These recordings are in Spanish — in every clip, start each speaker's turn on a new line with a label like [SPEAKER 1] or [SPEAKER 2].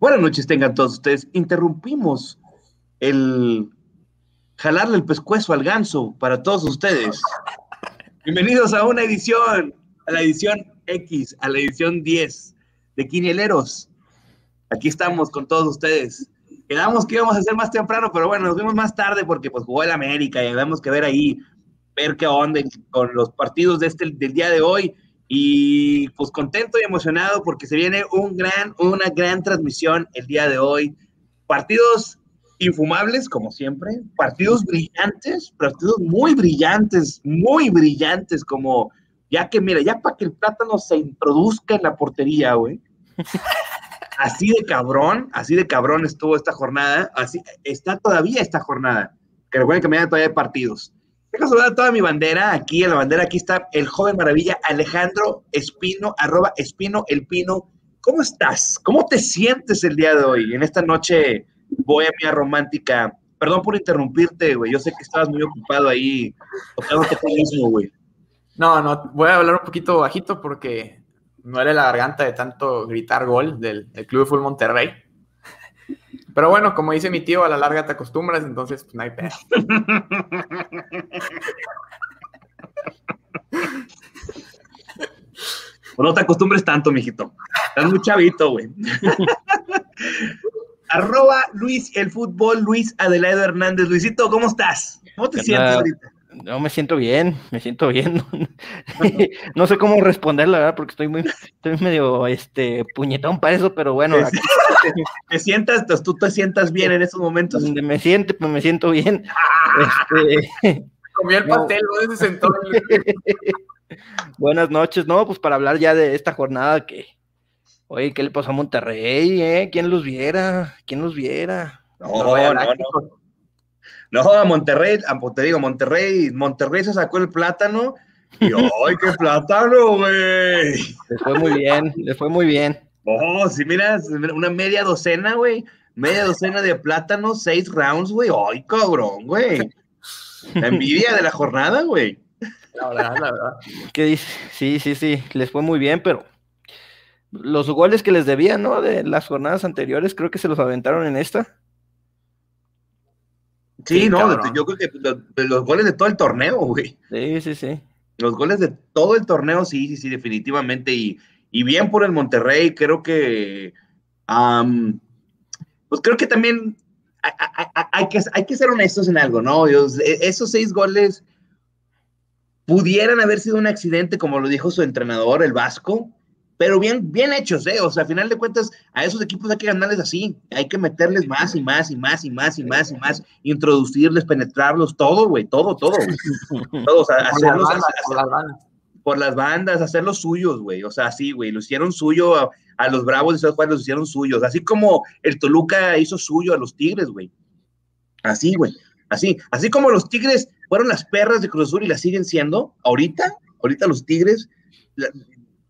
[SPEAKER 1] Buenas noches tengan todos ustedes. Interrumpimos el jalarle el pescuezo al ganso para todos ustedes. Bienvenidos a una edición, a la edición X, a la edición 10 de Quinieleros. Aquí estamos con todos ustedes. Quedamos que íbamos a hacer más temprano, pero bueno, nos vimos más tarde porque pues jugó el América y tenemos que ver ahí, ver qué onda con los partidos de este, del día de hoy. Y pues contento y emocionado porque se viene un gran, una gran transmisión el día de hoy. Partidos infumables, como siempre, partidos brillantes, partidos muy brillantes, muy brillantes, como ya que, mira, ya para que el plátano se introduzca en la portería, güey. Así de cabrón, así de cabrón estuvo esta jornada, así está todavía esta jornada. Que recuerden que me todavía hay partidos. Dejo saludar toda mi bandera. Aquí en la bandera, aquí está el joven maravilla Alejandro Espino, arroba Espino el Pino. ¿Cómo estás? ¿Cómo te sientes el día de hoy, en esta noche bohemia romántica? Perdón por interrumpirte, güey. Yo sé que estabas muy ocupado ahí tocándote mismo, güey.
[SPEAKER 2] No, no, voy a hablar un poquito bajito porque no era la garganta de tanto gritar gol del, Club de Fútbol Monterrey. Pero bueno, como dice mi tío, a la larga te acostumbras, entonces pues, no hay pedo.
[SPEAKER 1] no te acostumbres tanto, mijito. Estás muy chavito, güey. Arroba Luis el fútbol, Luis Adelaido Hernández. Luisito, ¿cómo estás? ¿Cómo te sientes ahorita?
[SPEAKER 3] No, me siento bien, me siento bien. no sé cómo responder, la verdad, porque estoy muy, estoy medio este puñetón para eso, pero bueno.
[SPEAKER 1] ¿Te sientas, tú te sientas bien en esos momentos?
[SPEAKER 3] Me siento, pues me siento bien.
[SPEAKER 2] este, Comí el pastel, no, se sentó.
[SPEAKER 3] Buenas noches, no, pues para hablar ya de esta jornada que, oye, ¿qué le pasó a Monterrey? Eh? ¿Quién los viera? ¿Quién los viera?
[SPEAKER 1] No, no, no. No, a Monterrey, te digo, Monterrey, Monterrey se sacó el plátano y ¡ay, qué plátano, güey!
[SPEAKER 3] Le fue muy bien, le fue muy bien.
[SPEAKER 1] Oh, si miras, una media docena, güey. Media docena de plátanos, seis rounds, güey. ¡Ay, cabrón, güey! La envidia de la jornada, güey.
[SPEAKER 3] La verdad, la verdad. ¿Qué dice? Sí, sí, sí, les fue muy bien, pero los goles que les debían, ¿no? De las jornadas anteriores, creo que se los aventaron en esta.
[SPEAKER 1] Sí, no, yo creo que los, goles de todo el torneo, güey.
[SPEAKER 3] Sí, sí, sí.
[SPEAKER 1] Los goles de todo el torneo, sí, sí, sí, definitivamente. Y, bien por el Monterrey, creo que. pues creo que también hay, que, hay que ser honestos en algo, ¿no? E, esos seis goles pudieran haber sido un accidente, como lo dijo su entrenador, el Vasco, pero bien, bien hechos, ¿eh? O sea, a final de cuentas, a esos equipos hay que ganarles así, hay que meterles más y más y más y más y más y más, introducirles, penetrarlos, todo, güey, todo, todo, todo, o sea, hacerlos por, las bandas, hacerlos suyos, güey, o sea, sí, güey, lo hicieron suyo a, los Bravos de Juárez, los hicieron suyos, así como el Toluca hizo suyo a los Tigres, güey, así, güey, así, así como los Tigres fueron las perras de Cruz Azul y las siguen siendo, ahorita, ahorita los Tigres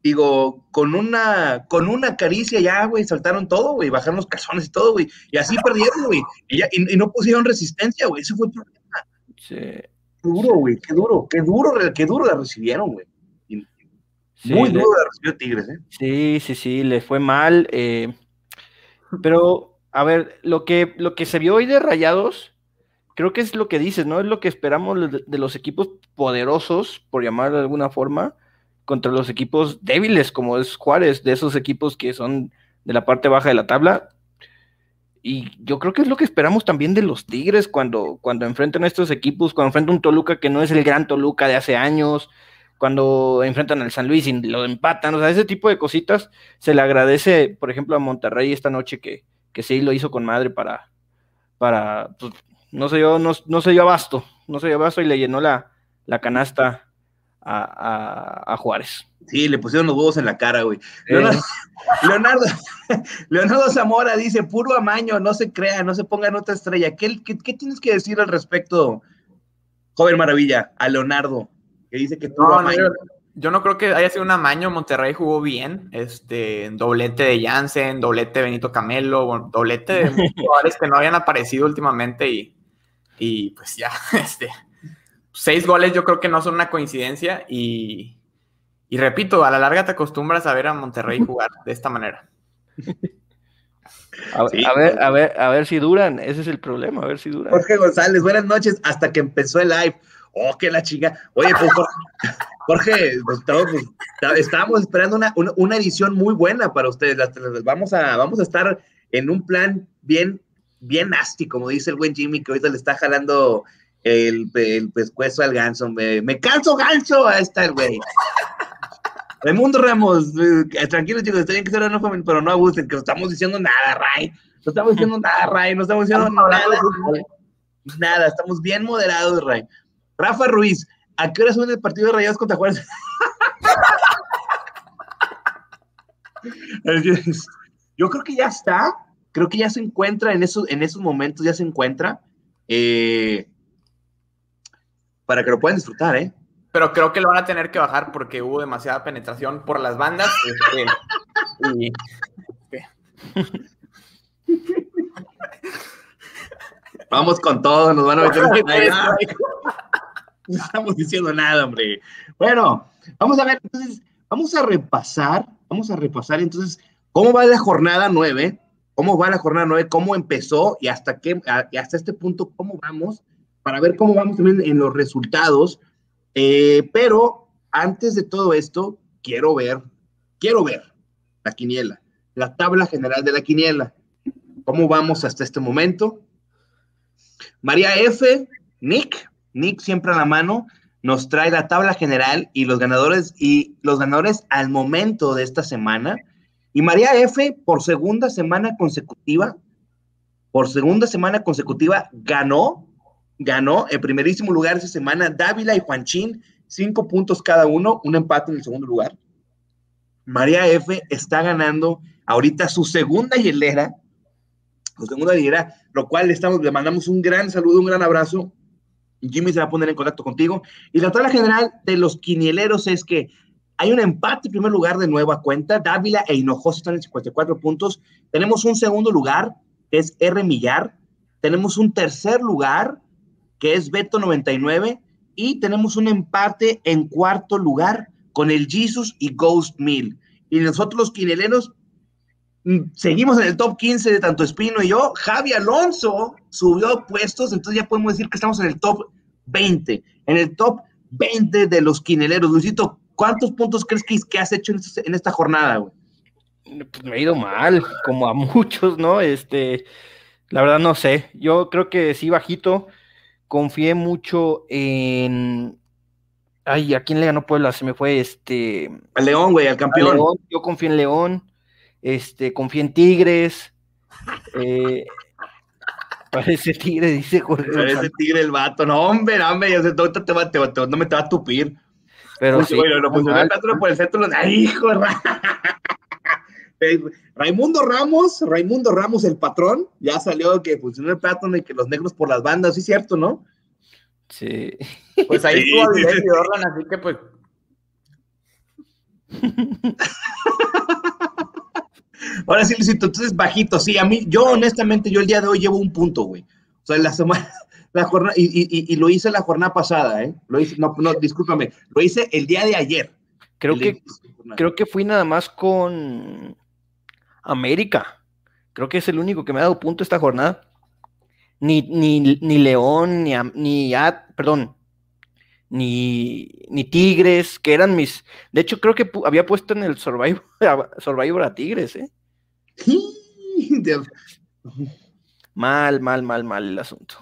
[SPEAKER 1] digo, con una, con una caricia ya, güey, saltaron todo, güey, bajaron los calzones y todo, güey, y así perdieron, güey, y, y, no pusieron resistencia, güey, ese fue el problema. Sí. Qué duro, güey, qué duro, qué duro, qué duro la recibieron, güey. Muy duro la recibió Tigres, ¿eh?
[SPEAKER 3] Sí, sí, sí, le fue mal, eh, pero, a ver, lo que, lo que se vio hoy de Rayados, creo que es lo que dices, ¿no? Es lo que esperamos de los equipos poderosos, por llamarlo de alguna forma, contra los equipos débiles como es Juárez, de esos equipos que son de la parte baja de la tabla. Y yo creo que es lo que esperamos también de los Tigres cuando, cuando enfrentan a estos equipos, cuando enfrentan un Toluca que no es el gran Toluca de hace años, cuando enfrentan al San Luis y lo empatan, o sea, ese tipo de cositas se le agradece, por ejemplo, a Monterrey esta noche que, que sí lo hizo con madre para, para pues, no sé yo, no, no se dio abasto, no se dio abasto y le llenó la, la canasta a, Juárez.
[SPEAKER 1] Sí, le pusieron los huevos en la cara, güey. Leonardo, Leonardo, Zamora dice, puro amaño, no se crea, no se ponga en otra estrella. ¿Qué, tienes que decir al respecto, joven maravilla, a Leonardo? Que dice que
[SPEAKER 2] puro amaño. yo, no creo que haya sido un amaño, Monterrey jugó bien, este, doblete de Jansen, doblete de Benito Camelo, doblete de jugadores que no habían aparecido últimamente y, y pues ya, este, seis goles yo creo que no son una coincidencia y, repito, a la larga te acostumbras a ver a Monterrey jugar de esta manera.
[SPEAKER 3] A,
[SPEAKER 1] Sí.
[SPEAKER 3] a ver, a ver, a ver si duran. Ese es el problema, a ver si duran.
[SPEAKER 1] Jorge González, buenas noches, hasta que empezó el live. Oh, que la chinga. Oye, pues Jorge, Jorge, pues, estamos, pues, está- estábamos esperando una, una, una edición muy buena para ustedes. Las- las- Vamos a, vamos a estar en un plan bien, bien nasty, como dice el buen Jimmy, que ahorita le está jalando el, el pescuezo al ganso. Me, me canso, ganso. Ahí está el güey. Raimundo Ramos, eh, tranquilos chicos, está bien que se no familia, pero no abusen, que no estamos diciendo nada, Ray. No estamos diciendo nada, Ray. No estamos diciendo nada. Nada, estamos bien moderados, Ray. Rafa Ruiz, ¿a qué hora son el partido de Rayados contra Juárez? Yo creo que ya está, creo que ya se encuentra en esos, en esos momentos, ya se encuentra. eh, para que lo puedan disfrutar, ¿eh?
[SPEAKER 2] Pero creo que lo van a tener que bajar porque hubo demasiada penetración por las bandas. este, y
[SPEAKER 1] Vamos con todo, nos van a meter. No estamos diciendo nada, hombre. Bueno, vamos a ver, entonces, vamos a repasar, vamos a repasar entonces cómo va la jornada 9, cómo va la jornada 9, cómo empezó y hasta qué, y hasta este punto, cómo vamos, para ver cómo vamos también en los resultados. Eh, pero antes de todo esto, quiero ver, quiero ver la quiniela, la tabla general de la quiniela. ¿Cómo vamos hasta este momento? María F, Nick, Nick siempre a la mano, nos trae la tabla general y los ganadores y los ganadores al momento de esta semana. Y María F, por segunda semana consecutiva, por segunda semana consecutiva, ganó, ganó en primerísimo lugar esa semana Dávila y Juanchín, cinco puntos cada uno, un empate en el segundo lugar. María F está ganando ahorita su segunda hielera, su segunda hielera, lo cual le, estamos, le mandamos un gran saludo, un gran abrazo. Jimmy se va a poner en contacto contigo. Y la tabla general de los quinieleros es que hay un empate en primer lugar de nueva cuenta. Dávila e Hinojosa están en 54 puntos. Tenemos un segundo lugar, que es R. Millar. Tenemos un tercer lugar, que es Beto 99. Y tenemos un empate en cuarto lugar con el Jesus y Ghost Mill. Y nosotros los quineleros mm, seguimos en el top 15 de tanto Espino y yo. Javi Alonso subió puestos, entonces ya podemos decir que estamos en el top 20, en el top 20 de los quineleros. Luisito, ¿cuántos puntos crees que, has hecho en, este- esta jornada?
[SPEAKER 3] Pues me ha ido mal, como a muchos, ¿no? Este, la verdad no sé. Yo creo que sí, bajito. Confié mucho en. Ay, ¿a quién le ganó Puebla? Se me fue este.
[SPEAKER 1] Al León, güey, al campeón.
[SPEAKER 3] León. Yo confié en León. Este, confié en Tigres. eh, parece Tigre, dice Jorge.
[SPEAKER 1] Parece tigre el vato. No, hombre, no, hombre, ya sé, ahorita te va, te va- te va- no me te va a tupir.
[SPEAKER 3] Pero
[SPEAKER 1] Uy,
[SPEAKER 3] sí,
[SPEAKER 1] bueno, lo
[SPEAKER 3] mal.
[SPEAKER 1] el plátano por el centro. los- ¡Ay, hijo! Raimundo Ramos, Raimundo Ramos, el patrón, ya salió que funcionó el plátano y que los negros por las bandas, sí, cierto, ¿no?
[SPEAKER 3] Sí.
[SPEAKER 2] pues ahí estuvo
[SPEAKER 1] sí,
[SPEAKER 2] y Orlan, así que pues
[SPEAKER 1] Ahora sí, Luisito, entonces bajito, sí, a mí, yo honestamente, yo el día de hoy llevo un punto, güey. O sea, la semana, la jornada, y, y- y- y lo hice la jornada pasada, ¿eh? Lo hice, no, no, discúlpame, lo hice el día de ayer.
[SPEAKER 3] Creo
[SPEAKER 1] El
[SPEAKER 3] que, creo que fui nada más con América. Creo que es el único que me ha dado punto esta jornada. Ni, ni, ni León, ni, ni At- perdón, ni, ni Tigres, que eran mis. De hecho, creo que pu- había puesto en el Survivor, a- Survivor a Tigres, ¿eh? Mal, mal, mal, mal el asunto.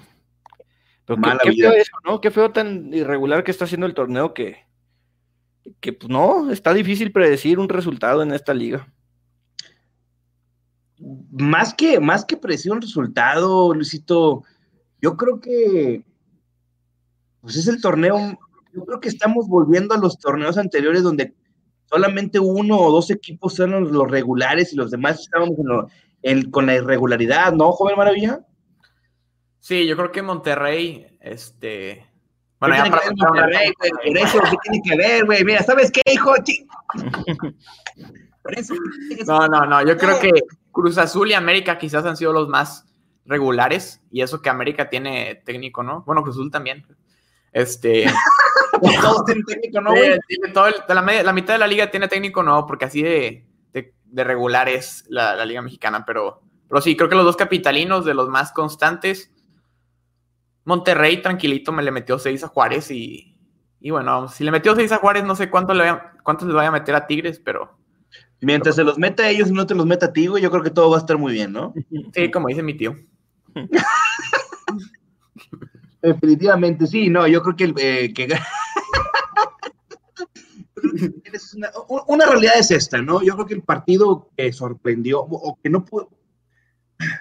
[SPEAKER 3] Pero qué,
[SPEAKER 1] Mala
[SPEAKER 3] qué
[SPEAKER 1] vida.
[SPEAKER 3] feo eso, ¿no? Qué feo tan irregular que está haciendo el torneo que, que pues no, está difícil predecir un resultado en esta liga.
[SPEAKER 1] Más que, más que predecir un resultado, Luisito, yo creo que pues es el torneo, yo creo que estamos volviendo a los torneos anteriores donde solamente uno o dos equipos eran los regulares y los demás estábamos en lo- en- con la irregularidad, ¿no, joven maravilla?
[SPEAKER 2] sí, yo creo que Monterrey, este.
[SPEAKER 1] ¿Qué
[SPEAKER 2] Bueno, ya para
[SPEAKER 1] Monterrey, güey? Por eso, ¿qué tiene que ver, güey? Mira, ¿sabes qué, hijo? Por eso.
[SPEAKER 2] No, no, no. Yo creo que Cruz Azul y América quizás han sido los más regulares. Y eso que América tiene técnico, ¿no? Bueno, Cruz Azul también. Este.
[SPEAKER 1] Todos tienen técnico, ¿no, güey?
[SPEAKER 2] eh, todo el- la, mitad de la liga tiene técnico, no, porque así de, de, de regular es la, la liga mexicana. Pero pero sí, creo que los dos capitalinos de los más constantes. Monterrey, tranquilito, me le metió 6 a Juárez y, y bueno, si le metió 6 a Juárez, no sé cuánto le cuántos le vaya a meter a Tigres, pero.
[SPEAKER 1] Mientras se los meta a ellos y no te los meta a ti, güey, yo creo que todo va a estar muy bien, ¿no?
[SPEAKER 2] Sí, como dice mi tío.
[SPEAKER 1] Definitivamente, sí, no, yo creo que, el, eh, que... una, una, realidad es esta, ¿no? Yo creo que el partido que sorprendió, o que no pudo,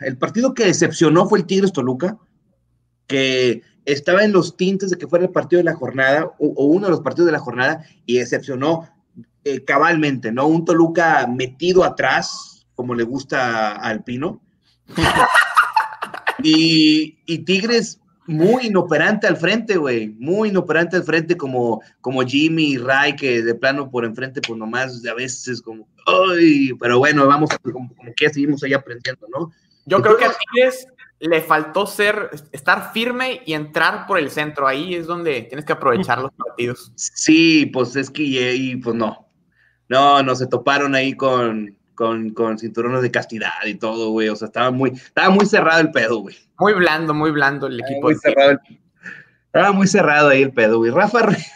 [SPEAKER 1] el partido que decepcionó fue el Tigres Toluca, que estaba en los tintes de que fuera el partido de la jornada, o, uno de los partidos de la jornada, y decepcionó eh, cabalmente, ¿no? Un Toluca metido atrás, como le gusta al Pino. y, y Tigres muy inoperante al frente, güey, muy inoperante al frente como, como Jimmy y Ray, que de plano por enfrente, pues nomás a veces como, ay, pero bueno, vamos, como, que seguimos ahí aprendiendo, ¿no?
[SPEAKER 2] Yo creo que a Tigres le faltó ser, estar firme y entrar por el centro, ahí es donde tienes que aprovechar los partidos.
[SPEAKER 1] Sí, pues es que, y, pues no, no, no se toparon ahí con, con, con cinturones de castidad y todo, güey. O sea, estaba muy, estaba muy cerrado el pedo, güey.
[SPEAKER 2] Muy blando, muy blando el equipo.
[SPEAKER 1] Muy cerrado estaba muy cerrado ahí el pedo, güey. Rafa Ruiz.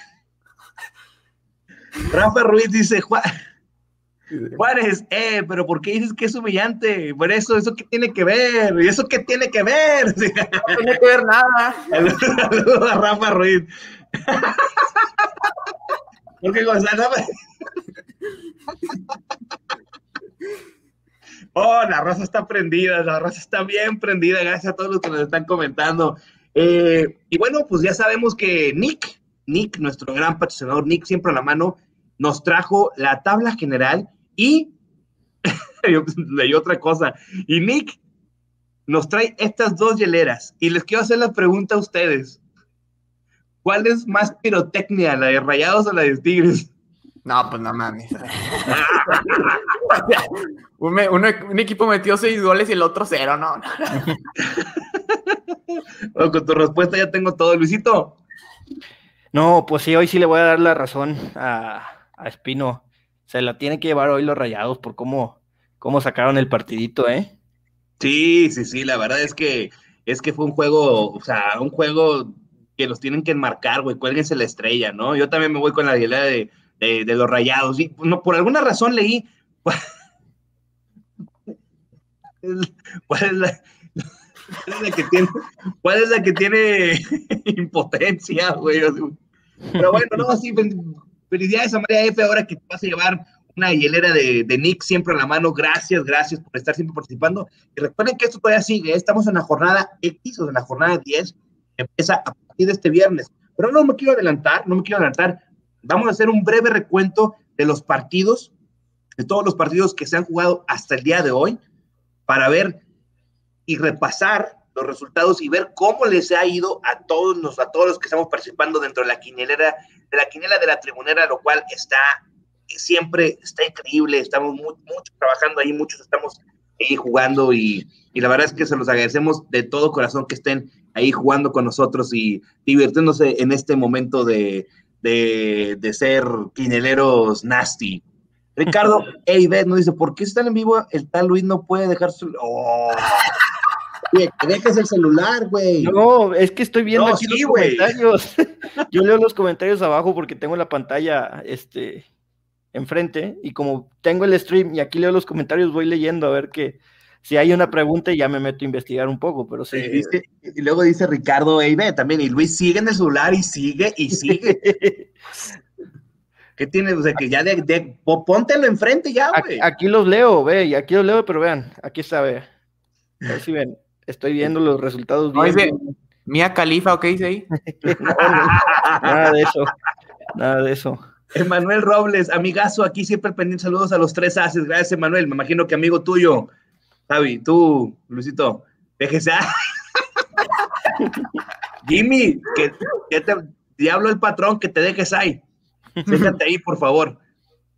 [SPEAKER 1] Rafa Ruiz dice, Juárez, eh, pero ¿por qué dices que es humillante? Por eso, ¿eso qué tiene que ver? ¿Y eso qué tiene que ver?
[SPEAKER 2] No tiene que ver nada.
[SPEAKER 1] Saludos a Rafa Ruiz. Porque Gonzalo... Oh, la raza está prendida, la raza está bien prendida, gracias a todos los que nos están comentando. Eh, y bueno, pues ya sabemos que Nick, Nick, nuestro gran patrocinador, Nick, siempre a la mano, nos trajo la tabla general y leí otra cosa. Y Nick nos trae estas dos hieleras. Y les quiero hacer la pregunta a ustedes. ¿Cuál es más pirotecnia, la de Rayados o la de Tigres?
[SPEAKER 2] No, pues no mames. un, equipo metió seis goles y el otro cero, no.
[SPEAKER 1] con tu respuesta ya tengo todo, Luisito.
[SPEAKER 3] No, pues sí, hoy sí le voy a dar la razón a, Espino. Se la tiene que llevar hoy los rayados por cómo, cómo sacaron el partidito, ¿eh?
[SPEAKER 1] Sí, sí, sí, la verdad es que es que fue un juego, o sea, un juego que los tienen que enmarcar, güey, cuélguense la estrella, ¿no? Yo también me voy con la idea de, de, los rayados. Y no, por alguna razón leí. ¿Cuál es la, que tiene, cuál es la que tiene impotencia, güey? Pero bueno, no, así, felicidades a María F. Ahora que vas a llevar una hielera de, Nick siempre a la mano. Gracias, gracias por estar siempre participando. Y recuerden que esto todavía sigue. Estamos en la jornada X o en la jornada 10. Empieza a partir de este viernes. Pero no me quiero adelantar, no me quiero adelantar. Vamos a hacer un breve recuento de los partidos, de todos los partidos que se han jugado hasta el día de hoy, para ver y repasar los resultados y ver cómo les ha ido a todos los, a todos los que estamos participando dentro de la quinelera, de la quinela de la tribunera, lo cual está siempre, está increíble, estamos mucho trabajando ahí, muchos estamos ahí jugando y, y, la verdad es que se los agradecemos de todo corazón que estén ahí jugando con nosotros y divirtiéndose en este momento de, de, ser quineleros nasty. Ricardo Eivet nos dice, ¿por qué están en vivo? El tal Luis no puede dejar su... Oh. que dejes el celular, güey.
[SPEAKER 3] No, es que estoy viendo aquí los comentarios. Yo leo los comentarios abajo porque tengo la pantalla este, enfrente y como tengo el stream y aquí leo los comentarios, voy leyendo a ver qué, si hay una pregunta ya me meto a investigar un poco, pero sí.
[SPEAKER 1] y luego dice Ricardo Eibe también, y Luis sigue en el celular y sigue y sigue. ¿Qué tiene? O sea, que ya de, de póntelo enfrente ya,
[SPEAKER 3] güey. Aquí, los leo, ve, y aquí los leo, pero vean, aquí está, ve. A ver si ven, estoy viendo los resultados
[SPEAKER 2] bien. Mía Califa, ¿o qué dice ahí?
[SPEAKER 3] nada de eso, nada de eso.
[SPEAKER 1] Emanuel Robles, amigazo, aquí siempre pendiente saludos a los tres haces. Gracias, Emanuel. Me imagino que amigo tuyo. Javi, tú, Luisito, PGSA. Jimmy, que, te, diablo el patrón, que te dejes ahí. Déjate ahí, por favor.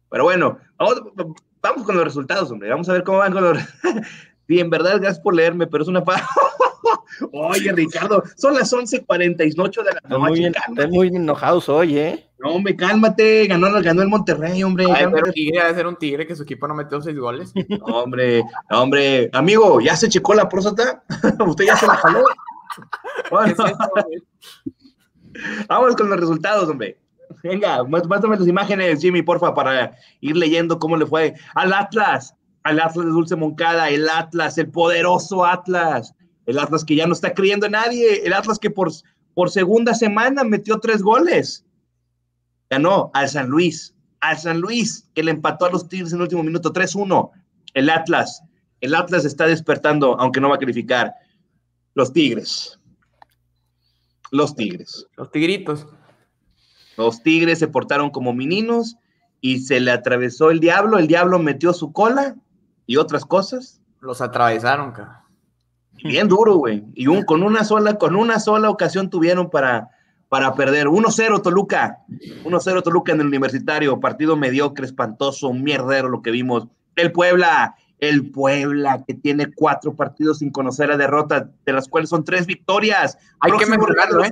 [SPEAKER 1] Pero bueno, vamos, con los resultados, hombre. Vamos a ver cómo van con los. Sí, en verdad, gracias por leerme, pero es una. Oye, Ricardo, son las 11.48 de la
[SPEAKER 3] noche. Muy, están muy enojados hoy, ¿eh?
[SPEAKER 1] No, hombre, cálmate. Ganó, ganó el Monterrey, hombre.
[SPEAKER 2] Ay, pero Tigre debe ser un Tigre que su equipo no metió seis goles.
[SPEAKER 1] No, hombre, hombre. Amigo, ¿ya se checó la próstata? ¿Usted ya se la jaló? Bueno. Vamos con los resultados, hombre. Venga, muéstrame las imágenes, Jimmy, porfa, para ir leyendo cómo le fue al Atlas, al Atlas de Dulce Moncada, el Atlas, el poderoso Atlas, el Atlas que ya no está creyendo en nadie, el Atlas que por, por segunda semana metió tres goles. Ganó al San Luis, al San Luis, que le empató a los Tigres en el último minuto, 3-1. El Atlas, el Atlas está despertando, aunque no va a calificar. Los Tigres. Los Tigres.
[SPEAKER 2] Los Tigritos.
[SPEAKER 1] Los Tigres se portaron como meninos y se le atravesó el diablo. El diablo metió su cola y otras cosas.
[SPEAKER 2] Los atravesaron, cara.
[SPEAKER 1] Bien duro, güey. Y un, con una sola, con una sola ocasión tuvieron para, para perder. 1-0 Toluca. 1-0 Toluca en el universitario. Partido mediocre, espantoso, mierdero lo que vimos. El Puebla, el Puebla, que tiene cuatro partidos sin conocer la derrota, de las cuales son tres victorias.
[SPEAKER 2] Hay que mejorarlo, ¿eh?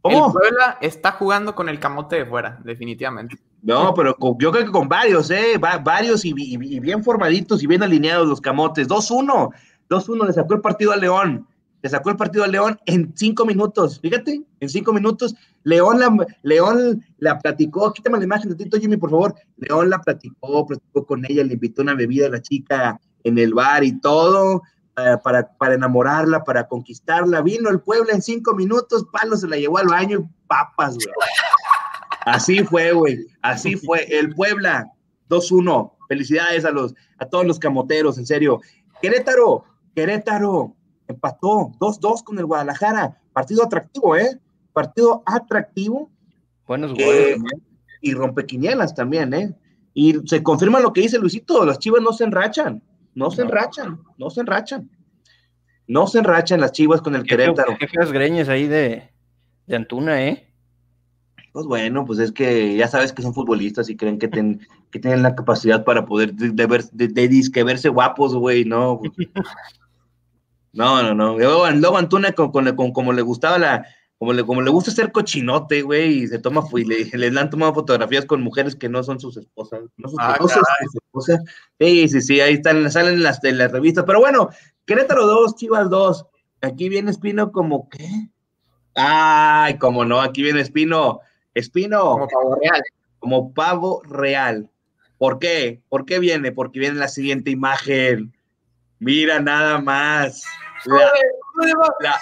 [SPEAKER 2] ¿Cómo? El Puebla está jugando con el camote de fuera, definitivamente.
[SPEAKER 1] No, pero yo creo que con varios, ¿eh? varios y, bien formaditos y bien alineados los camotes. 2-1, 2-1, le sacó el partido a León. Le sacó el partido a León en cinco minutos. Fíjate, en cinco minutos. León la, León la platicó. Quítame la imagen de Tito Jimmy, por favor. León la platicó, platicó con ella, le invitó una bebida a la chica en el bar y todo. Eh, para, para, enamorarla, para conquistarla. Vino el pueblo en cinco minutos, Palo se la llevó al baño y papas, güey. Así fue, güey. Así fue. El Puebla, 2-1. Felicidades a, los, a todos los camoteros, en serio. Querétaro, Querétaro, empató 2-2 con el Guadalajara. Partido atractivo, ¿eh? Partido atractivo.
[SPEAKER 3] Buenos goles.
[SPEAKER 1] y rompequinielas también, ¿eh? Y se confirma lo que dice Luisito, las chivas no se enrachan. No se enrachan, no se enrachan. No se enrachan las chivas con el Querétaro.
[SPEAKER 3] Qué feas greñas ahí de, de Antuna, ¿eh?
[SPEAKER 1] Pues bueno, pues es que ya sabes que son futbolistas y creen que, que tienen la capacidad para poder de, ver, de, verse guapos, güey, no. No, no, no. Luego, Antuna con, con, como le gustaba la, como le, como le gusta ser cochinote, güey, y se toma, y le, le han tomado fotografías con mujeres que no son sus esposas. No son sus esposas. Sí, sí, sí, ahí están, salen las, de las revistas. Pero bueno, Querétaro 2, Chivas 2. Aquí viene Espino como, ¿qué? Ay, como no, aquí viene Espino. Espino.
[SPEAKER 2] Como pavo real.
[SPEAKER 1] Como pavo real. ¿Por qué? ¿Por qué viene? Porque viene la siguiente imagen. Mira nada más. La, la,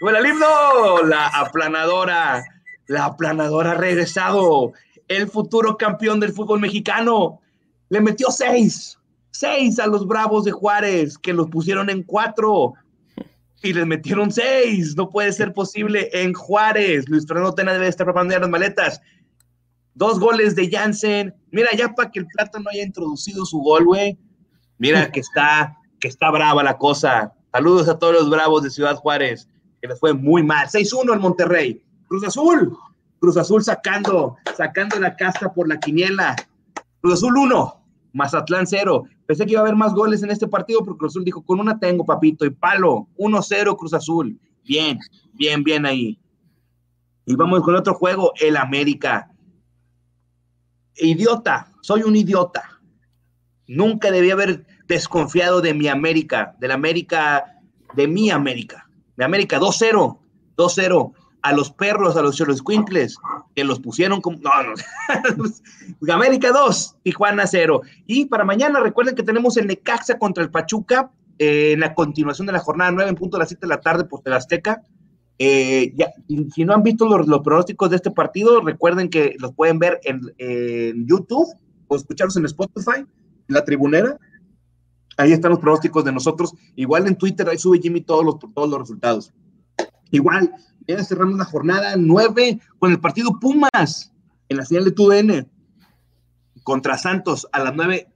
[SPEAKER 1] bueno, el himno, la aplanadora, la aplanadora ha regresado. El futuro campeón del fútbol mexicano le metió seis, seis a los Bravos de Juárez, que los pusieron en cuatro y les metieron seis. No puede ser posible en Juárez. Luis Fernando Tena debe estar preparando las maletas. Dos goles de Jansen. Mira, ya para que el plátano haya introducido su gol, güey. Mira que está, que está brava la cosa. Saludos a todos los bravos de Ciudad Juárez que les fue muy mal. 6-1 en Monterrey. Cruz Azul. Cruz Azul sacando, sacando la casta por la quiniela. Cruz Azul 1, Mazatlán 0. Pensé que iba a haber más goles en este partido, porque Cruz Azul dijo, con una tengo, papito, y palo. 1-0 Cruz Azul. Bien, bien, bien ahí. Y vamos con otro juego, el América. Idiota, soy un idiota. Nunca debí haber desconfiado de mi América, de la América, de mi América de América, 2-0, 2-0 a los perros, a los Quinkles, que los pusieron como. No, no. América 2, Tijuana 0. Y para mañana, recuerden que tenemos el Necaxa contra el Pachuca eh, en la continuación de la jornada 9 en punto de las 7 de la tarde por Azteca. Eh, si no han visto los, pronósticos de este partido, recuerden que los pueden ver en, en YouTube o escucharlos en Spotify, en la tribunera. Ahí están los pronósticos de nosotros. Igual en Twitter, ahí sube Jimmy todos los, todos los resultados. Igual, ya cerramos la jornada 9 con el partido Pumas en la señal de TUDN contra Santos a las 9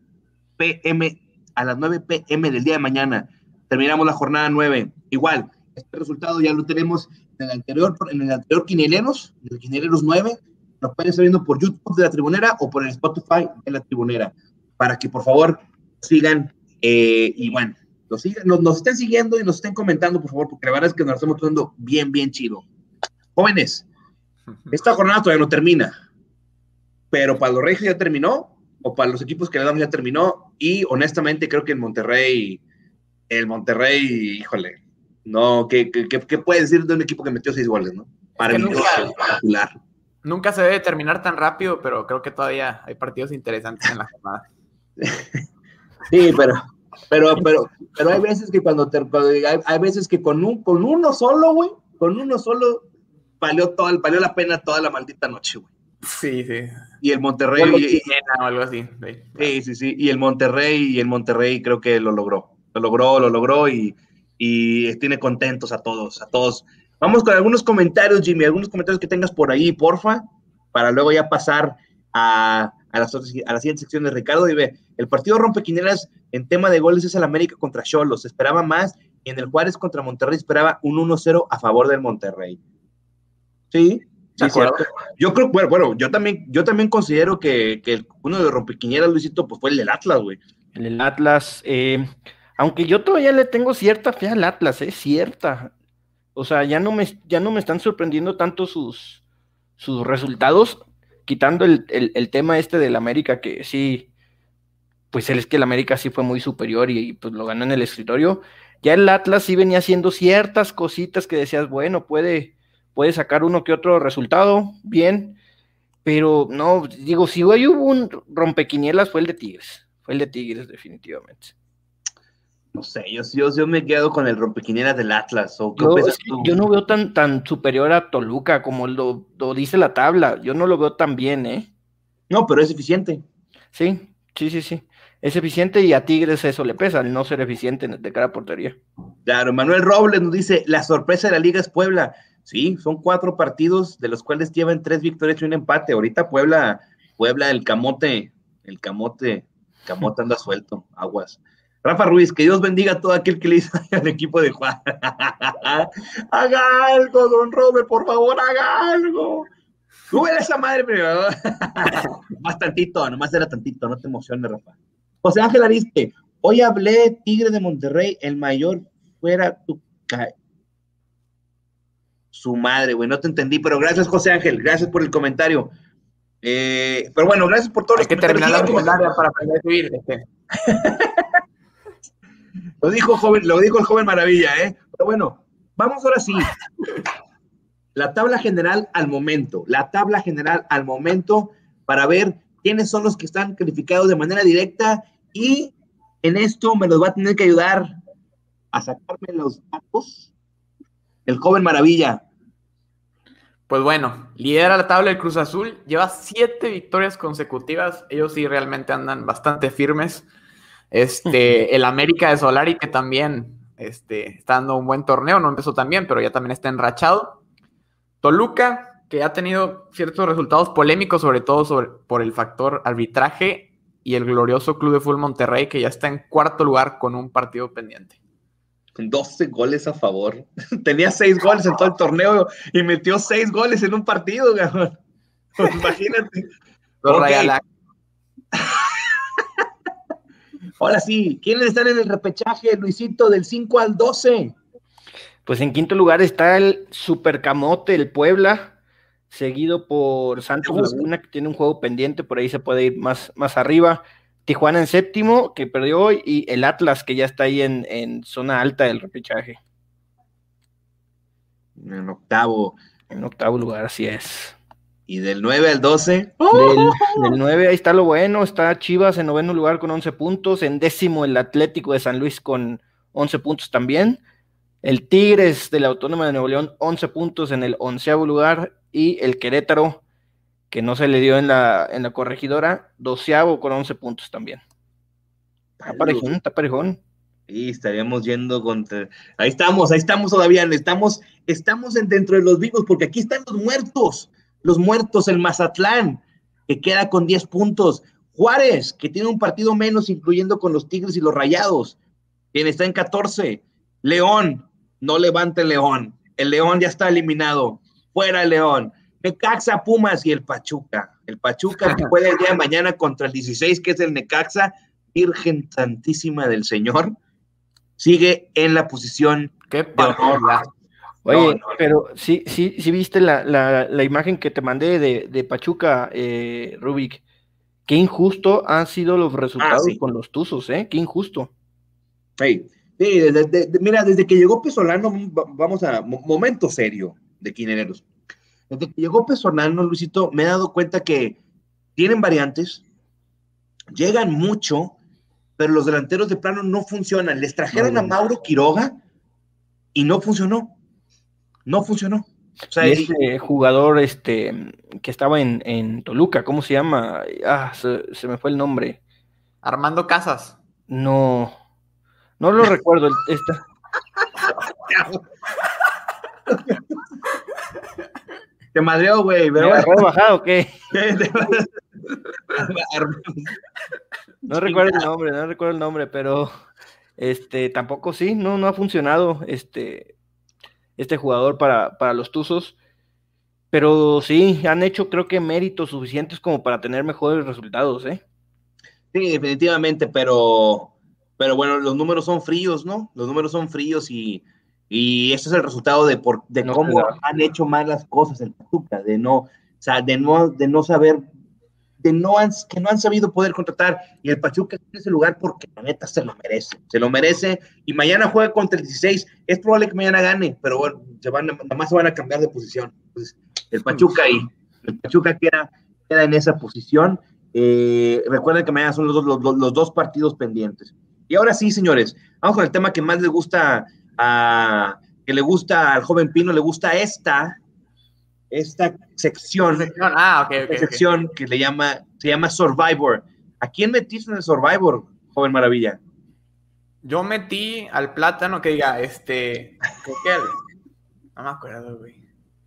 [SPEAKER 1] pm, a las 9 pm del día de mañana. Terminamos la jornada 9. Igual, este resultado ya lo tenemos en el anterior, en el anterior Quineleros, en el Quineleros 9. Lo pueden estar viendo por YouTube de la Tribunera o por el Spotify de la Tribunera. Para que por favor sigan eh, y bueno, nos, sigan, nos, nos estén siguiendo y nos estén comentando, por favor, porque la verdad es que nos estamos poniendo bien, bien chido. Jóvenes, esta jornada todavía no termina, pero para los Reyes ya terminó, o para los equipos que le damos ya terminó, y honestamente creo que el Monterrey, el Monterrey, híjole, no, ¿qué, qué, qué puede decir de un equipo que metió seis goles, no? Maravilloso,
[SPEAKER 2] espectacular. Nunca se debe terminar tan rápido, pero creo que todavía hay partidos interesantes en la jornada.
[SPEAKER 1] sí, pero, pero, pero, pero hay veces que cuando, te, hay, hay, veces que con un, con uno solo, güey, con uno solo valió todo, valió la pena toda la maldita noche, güey.
[SPEAKER 2] Sí, sí.
[SPEAKER 1] Y el Monterrey.
[SPEAKER 2] Y, o algo así.
[SPEAKER 1] Sí, sí, sí. Y el Monterrey, y el Monterrey creo que lo logró. Lo logró, lo logró y, y tiene contentos a todos, a todos. Vamos con algunos comentarios, Jimmy, algunos comentarios que tengas por ahí, porfa, para luego ya pasar a, a, las otras, a la siguiente sección de Ricardo. Dice, el partido rompequineras en tema de goles es el América contra Cholos, esperaba más, y en el Juárez contra Monterrey esperaba un 1-0 a favor del Monterrey. Sí, sí Yo creo, bueno, bueno, yo también, yo también considero que, que uno de los rompequineras, Luisito, pues fue el del Atlas, güey.
[SPEAKER 3] El del Atlas, eh, aunque yo todavía le tengo cierta fe al Atlas, es ¿eh? cierta. O sea, ya no me, ya no me están sorprendiendo tanto sus, sus resultados, quitando el, el, tema este del América, que sí, pues es que el América sí fue muy superior y, pues lo ganó en el escritorio. Ya el Atlas sí venía haciendo ciertas cositas que decías, bueno, puede, puede sacar uno que otro resultado, bien, pero no, digo, si hoy hubo un rompequinielas fue el de Tigres, fue el de Tigres definitivamente.
[SPEAKER 1] No sé, yo, yo, yo me quedo con el rompequinielas del Atlas. ¿o
[SPEAKER 3] yo, yo, no veo tan, tan superior a Toluca como lo, lo, dice la tabla. Yo no lo veo tan bien, ¿eh?
[SPEAKER 1] No, pero es eficiente.
[SPEAKER 3] Sí, sí, sí, sí. Es eficiente y a Tigres eso le pesa, el no ser eficiente de cara a portería.
[SPEAKER 1] Claro, Manuel Robles nos dice, la sorpresa de la liga es Puebla. Sí, son cuatro partidos de los cuales llevan tres victorias y un empate. Ahorita Puebla, Puebla, el camote, el camote, camote anda suelto, aguas. Rafa Ruiz, que Dios bendiga a todo aquel que le hizo al equipo de Juan. haga algo, don Robert, por favor, haga algo. Sube esa madre primero. más tantito, nomás era tantito, no te emociones, Rafa. José Ángel Ariste, hoy hablé Tigre de Monterrey, el mayor fuera tu su madre, güey, no te entendí, pero gracias, José Ángel, gracias por el comentario. Eh, pero bueno, gracias por todo.
[SPEAKER 2] Hay que terminar la secundaria para aprender a subir. Este.
[SPEAKER 1] Lo dijo, joven, lo dijo el joven maravilla, ¿eh? Pero bueno, vamos ahora sí. La tabla general al momento, la tabla general al momento para ver quiénes son los que están calificados de manera directa y en esto me los va a tener que ayudar a sacarme los datos el joven maravilla.
[SPEAKER 2] Pues bueno, lidera la tabla el Cruz Azul, lleva siete victorias consecutivas, ellos sí realmente andan bastante firmes. Este, el América de Solari, que también este, está dando un buen torneo, no empezó tan bien, pero ya también está enrachado. Toluca, que ha tenido ciertos resultados polémicos, sobre todo sobre, por el factor arbitraje, y el glorioso Club de Fútbol Monterrey, que ya está en cuarto lugar con un partido pendiente.
[SPEAKER 1] 12 goles a favor. Tenía 6 goles en todo el torneo y metió 6 goles en un partido, Imagínate. Okay. Ahora sí, ¿quiénes están en el repechaje, Luisito, del 5 al 12?
[SPEAKER 3] Pues en quinto lugar está el Supercamote, el Puebla, seguido por Santos Laguna, que tiene un juego pendiente, por ahí se puede ir más, más arriba. Tijuana en séptimo, que perdió hoy, y el Atlas, que ya está ahí en, en zona alta del repechaje.
[SPEAKER 1] En octavo.
[SPEAKER 3] En octavo lugar, así es.
[SPEAKER 1] Y del 9 al 12.
[SPEAKER 3] Del, 9, ahí está lo bueno. Está Chivas en noveno lugar con 11 puntos. En décimo, el Atlético de San Luis con 11 puntos también. El Tigres de la Autónoma de Nuevo León, 11 puntos en el onceavo lugar. Y el Querétaro, que no se le dio en la, en la corregidora, doceavo con 11 puntos también. Está parejón, está parejón.
[SPEAKER 1] Y estaríamos yendo contra. Ahí estamos, ahí estamos todavía. Estamos, estamos dentro de los vivos, porque aquí están los muertos los muertos, el Mazatlán, que queda con 10 puntos. Juárez, que tiene un partido menos, incluyendo con los Tigres y los Rayados, quien está en 14. León, no levante León. El León ya está eliminado. Fuera León. Necaxa, Pumas y el Pachuca. El Pachuca que juega el día de mañana contra el 16, que es el Necaxa, Virgen Santísima del Señor. sigue en la posición
[SPEAKER 2] Qué
[SPEAKER 1] de honor.
[SPEAKER 3] Oye,
[SPEAKER 1] No, no.
[SPEAKER 3] pero sí, sí, sí viste la, la- la imagen que te mandé de, de Pachuca, eh, Rubik. Qué injusto han sido los resultados
[SPEAKER 1] sí.
[SPEAKER 3] con los Tuzos, ¿eh? Qué injusto.
[SPEAKER 1] Sí, sí, desde- de- de- mira, desde que llegó Pesolano, va- vamos a mo- momento serio de quinereros. Desde que llegó Pesolano, Luisito, me he dado cuenta que tienen variantes, llegan mucho, pero los delanteros de plano no funcionan. Les trajeron
[SPEAKER 3] No,
[SPEAKER 1] a
[SPEAKER 3] no.
[SPEAKER 1] Mauro Quiroga y no funcionó. No funcionó. O sea,
[SPEAKER 3] Y
[SPEAKER 1] y-
[SPEAKER 3] ese jugador este, que estaba en, en Toluca, ¿cómo se llama? Ah, se, se me fue el nombre.
[SPEAKER 2] Armando Casas.
[SPEAKER 3] No, no lo recuerdo. el- esta-
[SPEAKER 1] te madreó, güey.
[SPEAKER 3] ¿Me agarró bajado o qué? No recuerdo el nombre, no recuerdo el nombre, pero este tampoco sí, no, no ha funcionado este, este jugador para, para los Tuzos. Pero sí, han hecho creo que méritos suficientes como para tener mejores resultados, ¿eh?
[SPEAKER 1] Sí, definitivamente, pero, pero bueno, los números son fríos, ¿no? Los números son fríos y, y ese es el resultado de, por, de
[SPEAKER 3] No
[SPEAKER 1] cómo han hecho mal las cosas el Pachuca, de no, o sea, de no, de no saber, de no han, que no han sabido poder contratar y el Pachuca en ese lugar porque la neta se lo merece, se lo merece y mañana juega contra el 16, es probable que mañana gane, pero bueno, se van, nada más se van a cambiar de posición. Entonces, el Pachuca ahí, el Pachuca queda, queda en esa posición. Eh, recuerden que mañana son los, dos- los, los- los dos partidos pendientes. Y ahora sí, señores, vamos con el tema que más le gusta a que le gusta al joven Pino, le gusta esta, esta sección,
[SPEAKER 2] Ah, ok, ok.
[SPEAKER 1] esta sección que le llama, se llama Survivor. ¿A quién metiste en el Survivor, joven maravilla?
[SPEAKER 2] Yo metí al plátano que diga, este. creo que al- No me acuerdo, güey.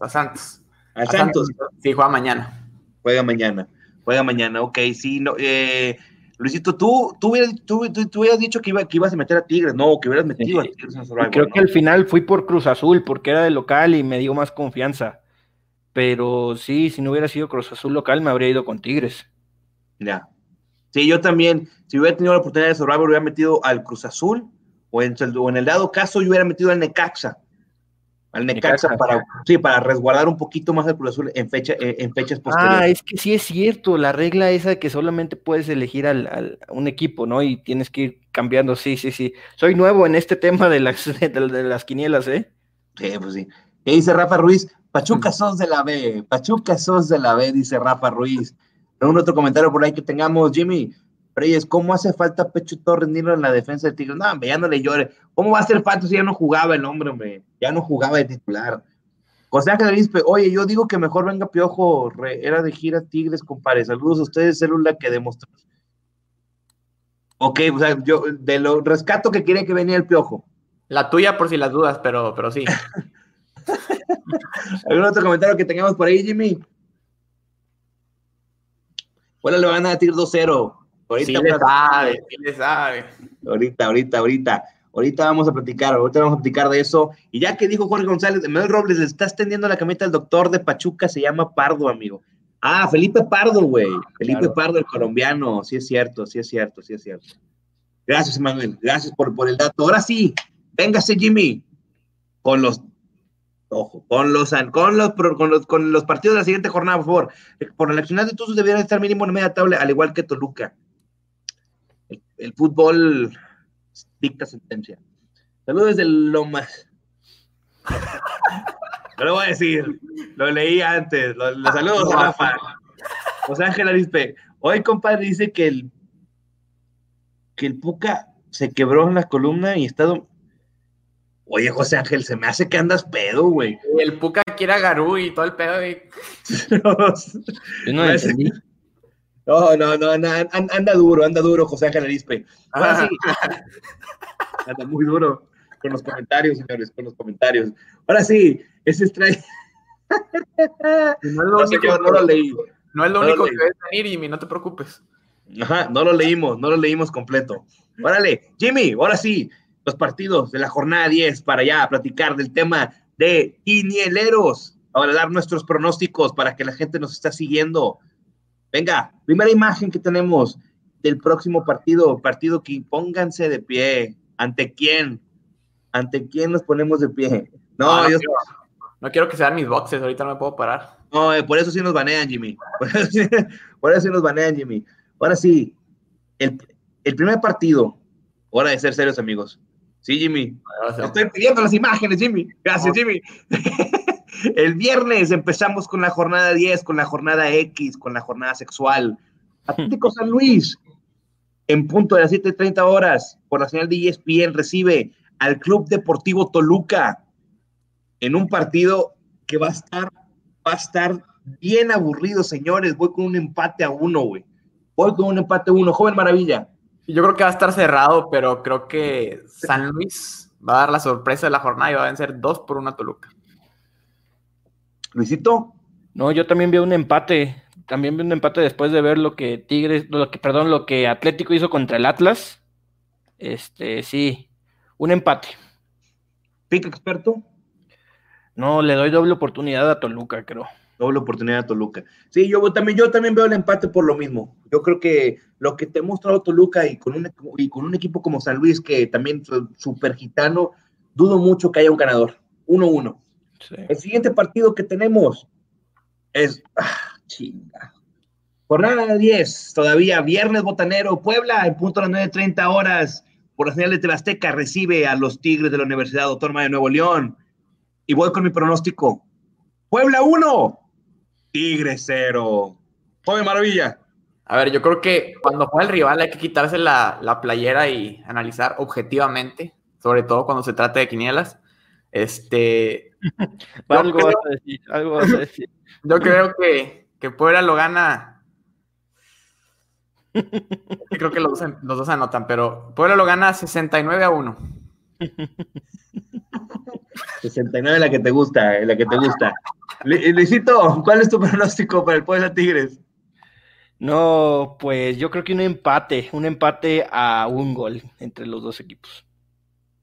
[SPEAKER 2] A Santos. A Santos. Sí, juega mañana.
[SPEAKER 1] Juega mañana. Juega mañana, ok, sí, no, eh, Luisito, tú, tú, hubieras, tú, tú- tú hubieras dicho que, iba, que ibas a meter a Tigres, no, que hubieras metido a. Tigres en Survivor.
[SPEAKER 3] creo
[SPEAKER 1] ¿no?
[SPEAKER 3] que al final fui por Cruz Azul porque era de local y me dio más confianza. Pero sí, si no hubiera sido Cruz Azul local, me habría ido con Tigres.
[SPEAKER 1] Ya. Sí, yo también, si hubiera tenido la oportunidad de Survivor, hubiera metido al Cruz Azul, o en, el- o en el dado caso, yo hubiera metido al Necaxa. Al Necaxa,
[SPEAKER 3] Necaxa.
[SPEAKER 1] para, sí, para resguardar un poquito más al Cruz Azul en, fecha, en, en fechas
[SPEAKER 3] Ah,
[SPEAKER 1] posteriores.
[SPEAKER 3] es que sí es cierto, la regla esa de que solamente puedes elegir al, al- a un equipo, ¿no? Y tienes que ir cambiando, sí, sí, sí. Soy nuevo en este tema de las, de, de las quinielas, ¿eh?
[SPEAKER 1] Sí, pues sí. ¿Qué dice Rafa Ruiz? Pachuca sos de la B, Pachuca sos de la B, dice Rafa Ruiz. ¿Algún otro comentario por ahí que tengamos, Jimmy? Reyes, ¿cómo hace falta Pecho Torres Nilo en la defensa de Tigres? No, hombre, ya no le llore. ¿Cómo va a hacer falta si ya no jugaba el hombre, hombre? Ya no jugaba de titular. José Ángel Arispe, oye, yo digo que mejor venga Piojo, re- era de gira Tigres, compadre. Saludos a ustedes, célula que demostró. Ok, o sea, yo de lo rescato que quería que venía el Piojo.
[SPEAKER 2] La tuya por si las dudas, pero, pero sí.
[SPEAKER 1] ¿Algún otro comentario que tengamos por ahí, Jimmy? Bueno, le van a decir 2-0. Ahorita,
[SPEAKER 2] Sí le sabe, sí le sabe.
[SPEAKER 1] ahorita, ahorita, ahorita. Ahorita vamos a platicar, ahorita vamos a platicar de eso. Y ya que dijo Jorge González, Mel Robles, le está extendiendo la camita al doctor de Pachuca, se llama Pardo, amigo. Ah, Felipe Pardo, güey. Felipe
[SPEAKER 3] Claro.
[SPEAKER 1] Pardo, el colombiano. Sí es cierto, sí es cierto, sí es cierto. Gracias, Manuel. Gracias por, por el dato. Ahora sí, véngase, Jimmy. Con los Ojo, con los, con los, con los, con los partidos de la siguiente jornada, por favor. Por el accionar de Tuzos debieran estar mínimo en media tabla, al igual que Toluca. El, fútbol dicta sentencia. Saludos desde Lomas. No lo voy a decir, lo leí antes. Los lo saludos a Rafa. José Ángel Arispe. Hoy, compadre, dice que el que el Puca se quebró en la columna y está. Oye, José Ángel, se me hace que andas pedo, güey.
[SPEAKER 2] Y el Puca quiere a Garú y todo el pedo. y-
[SPEAKER 3] Yo no
[SPEAKER 1] No
[SPEAKER 3] entendí.
[SPEAKER 1] No, no, no, anda, duro, anda duro, José Ángel Arispe. Ahora sí. Anda muy duro con los comentarios, señores, con los comentarios. Ahora sí, ese strike.
[SPEAKER 2] No es lo
[SPEAKER 1] No,
[SPEAKER 2] único,
[SPEAKER 1] yo no lo leí.
[SPEAKER 2] no es lo
[SPEAKER 1] no lo
[SPEAKER 2] único
[SPEAKER 1] leí.
[SPEAKER 2] que debes venir, Jimmy, no te preocupes.
[SPEAKER 1] Ajá, no lo leímos, no lo leímos completo. Órale, Jimmy, ahora sí, los partidos de la jornada 10 para ya platicar del tema de quinieleros. Ahora dar nuestros pronósticos para que la gente nos está siguiendo. Venga, primera imagen que tenemos. del próximo partido, partido que pónganse de pie. ¿Ante quién? ¿Ante quién nos ponemos de pie?
[SPEAKER 2] No, yo... quiero, no quiero que sean mis boxes, ahorita no me puedo parar.
[SPEAKER 1] No, eh, por eso sí nos banean, Jimmy. Por eso sí, nos banean, Jimmy. Ahora sí, el, el primer partido, hora de ser serios, amigos. Sí, Jimmy. Estoy pidiendo las imágenes, Jimmy. Gracias, Jimmy. El viernes empezamos con la jornada 10, con la jornada X, con la jornada sexual. Atlético San Luis, en punto de las 7:30 horas, por la señal de ESPN, recibe al Club Deportivo Toluca en un partido que va a estar, va a estar bien aburrido, señores. Voy con un empate a uno, güey. Voy con un empate a uno. Joven Maravilla.
[SPEAKER 2] Yo creo que va a estar cerrado, pero creo que San Luis va a dar la sorpresa de la jornada y va a vencer 2 por 1 a Toluca.
[SPEAKER 1] Luisito.
[SPEAKER 3] No, yo también veo un empate. También veo un empate después de ver lo que Tigres, lo que, perdón, lo que Atlético hizo contra el Atlas. Este, sí, un empate.
[SPEAKER 1] ¿Pica experto?
[SPEAKER 3] No, le doy doble oportunidad a Toluca, creo
[SPEAKER 1] doble oportunidad a Toluca. Sí, yo también, yo también veo el empate por lo mismo. Yo creo que lo que te ha mostrado Toluca y con un, y con un equipo como San Luis, que también es súper gitano, dudo mucho que haya un ganador. 1-1. El siguiente partido que tenemos es. Ah, chinga. Jornada 10, todavía viernes botanero, Puebla, en punto a las 9.30 horas, por la señal de Telasteca, recibe a los Tigres de la Universidad Autónoma de Nuevo León. Y voy con mi pronóstico. Puebla 1, Tigre cero. Joven Maravilla.
[SPEAKER 2] A ver, yo creo que cuando juega el rival hay que quitarse la, playera y analizar objetivamente, sobre todo cuando se trata de quinielas. Este.
[SPEAKER 3] algo vas a decir, algo vas a decir.
[SPEAKER 2] Yo creo que, que Puebla lo gana. creo que los, los dos anotan, pero Puebla lo gana 69 a 1.
[SPEAKER 1] 69 la que te gusta, la que te gusta. Luisito, ¿cuál es tu pronóstico para el Puebla Tigres?
[SPEAKER 3] No, pues yo creo que un empate, un empate a un gol entre los dos equipos.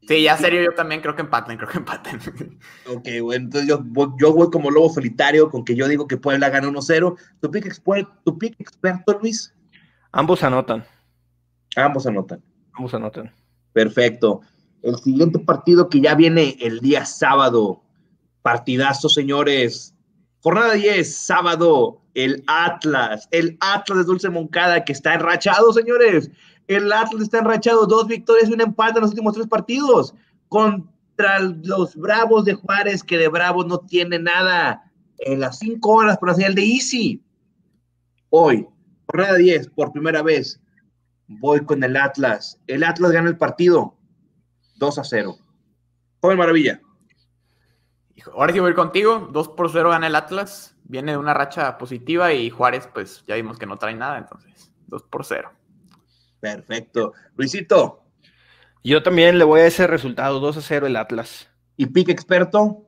[SPEAKER 2] Sí, ya serio, yo también creo que empaten, creo que empaten.
[SPEAKER 1] Ok, bueno, entonces yo, yo voy como lobo solitario con que yo digo que Puebla gana 1-0. ¿Tu pick, ¿Tu pick experto, Luis?
[SPEAKER 3] Ambos anotan.
[SPEAKER 1] Ambos anotan.
[SPEAKER 3] Ambos anotan.
[SPEAKER 1] Perfecto. El siguiente partido que ya viene el día sábado. Partidazo, señores. Jornada 10, sábado, el Atlas. El Atlas de Dulce Moncada que está enrachado, señores. El Atlas está enrachado. Dos victorias y un empate en los últimos tres partidos. Contra los Bravos de Juárez, que de Bravos no tiene nada. En las cinco horas por la señal de Easy. Hoy, jornada 10, por primera vez, voy con el Atlas. El Atlas gana el partido 2 a 0. Joven Maravilla.
[SPEAKER 2] Ahora sí voy ir contigo. 2 por 0 gana el Atlas. Viene de una racha positiva y Juárez, pues ya vimos que no trae nada, entonces 2 por 0.
[SPEAKER 1] Perfecto. Luisito.
[SPEAKER 3] Yo también le voy a ese resultado, 2 a 0 el Atlas.
[SPEAKER 1] ¿Y pick experto?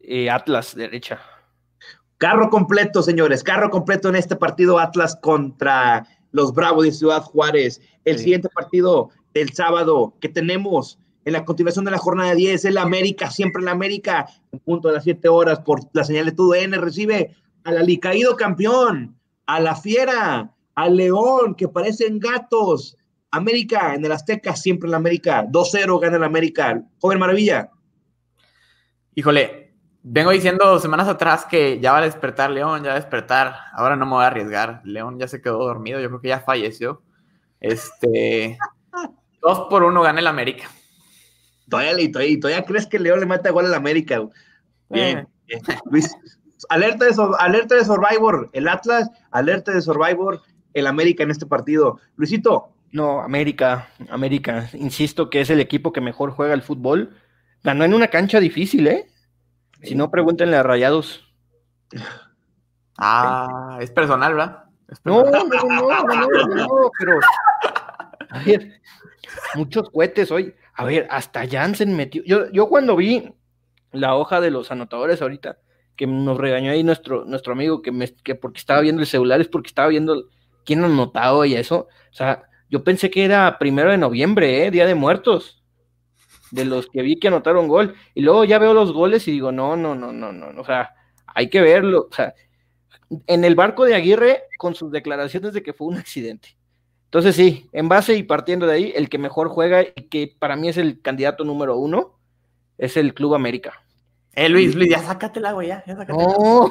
[SPEAKER 3] Eh, Atlas, derecha.
[SPEAKER 1] Carro completo, señores, carro completo en este partido Atlas contra los Bravos de Ciudad Juárez. El siguiente partido del sábado que tenemos en la continuación de la jornada 10, el América, siempre el América, en punto de las 7 horas por la señal de TUDN, recibe al alicaído campeón, a la fiera, al león, que parecen gatos. América en el Azteca, siempre en la América, 2-0 gana el América. Joven Maravilla.
[SPEAKER 2] Híjole, vengo diciendo semanas atrás que ya va a despertar León, ya va a despertar. Ahora no me voy a arriesgar. León ya se quedó dormido, yo creo que ya falleció. Este, Dos por uno gana el América.
[SPEAKER 1] Todavía, todavía, crees que León le mata gol al América. Bien, eh. Luis, alerta de, alerta de Survivor, el Atlas, alerta de Survivor, el América en este partido. Luisito.
[SPEAKER 3] No, América, América. Insisto que es el equipo que mejor juega el fútbol. Ganó en una cancha difícil, ¿eh? Si no, pregúntenle a Rayados.
[SPEAKER 2] Ah, es personal, ¿verdad?
[SPEAKER 3] No, no, no, no, no, pero. A ver, muchos cohetes hoy. A ver, hasta Jansen metió. Yo, yo cuando vi la hoja de los anotadores ahorita, que nos regañó ahí nuestro, nuestro amigo, que, me, que porque estaba viendo el celular es porque estaba viendo quién anotado y eso. O sea, yo pensé que era primero de noviembre, ¿eh? Día de Muertos. De los que vi que anotaron gol. Y luego ya veo los goles y digo, no, no, no, no, no. O sea, hay que verlo. O sea, en el barco de Aguirre, con sus declaraciones de que fue un accidente Entonces sí, en base y partiendo de ahí, el que mejor juega y que para mí es el candidato número uno es el Club América.
[SPEAKER 2] Eh, Luis, Luis, ya sácatela, güey, ya, ya sácatela.
[SPEAKER 3] No,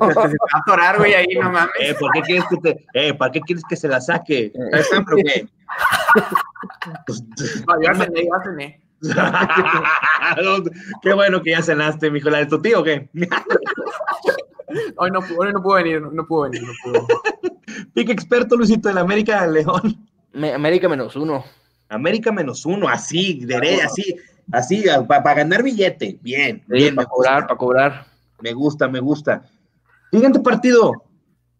[SPEAKER 2] Se te va a atorar, güey, ahí, no mames.
[SPEAKER 1] Eh, ¿por qué quieres que te, eh, ¿para qué quieres que se la saque? ¿Traes hambre o qué? Pues,
[SPEAKER 2] No, ya cené, ya cené.
[SPEAKER 1] qué bueno que ya cenaste, mijo. ¿La de tu tío o qué?
[SPEAKER 2] Hoy no, hoy no puedo venir, no, no puedo venir, no puedo.
[SPEAKER 1] Pique experto, Luisito, del América León.
[SPEAKER 3] me- América menos uno.
[SPEAKER 1] América menos uno, así, derecha, así, así, para ganar billete. Bien, bien,
[SPEAKER 3] para cobrar, para cobrar.
[SPEAKER 1] me gusta, me gusta. Siguiente partido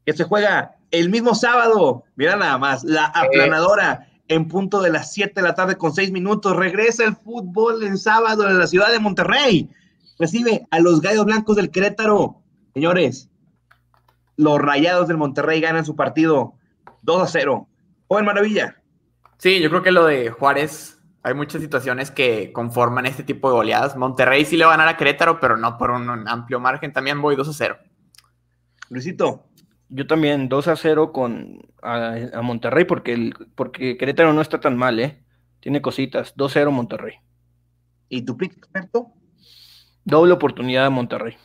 [SPEAKER 1] que se juega el mismo sábado. Mira nada más, la aplanadora en punto de las 7 de la tarde con 6 minutos. Regresa el fútbol en sábado en la ciudad de Monterrey. Recibe a los Gallos Blancos del Querétaro. Señores, los Rayados del Monterrey ganan su partido 2 a 0. Joven Maravilla.
[SPEAKER 2] Sí, yo creo que lo de Juárez, hay muchas situaciones que conforman este tipo de goleadas. Monterrey sí le va a ganar a Querétaro, pero no por un, un amplio margen. También voy 2 a 0.
[SPEAKER 1] Luisito.
[SPEAKER 3] Yo también 2 a 0 con a, a Monterrey porque el, porque Querétaro no está tan mal, ¿eh? Tiene cositas. 2 0 Monterrey.
[SPEAKER 1] ¿Y tu pick experto?
[SPEAKER 3] Doble oportunidad de Monterrey.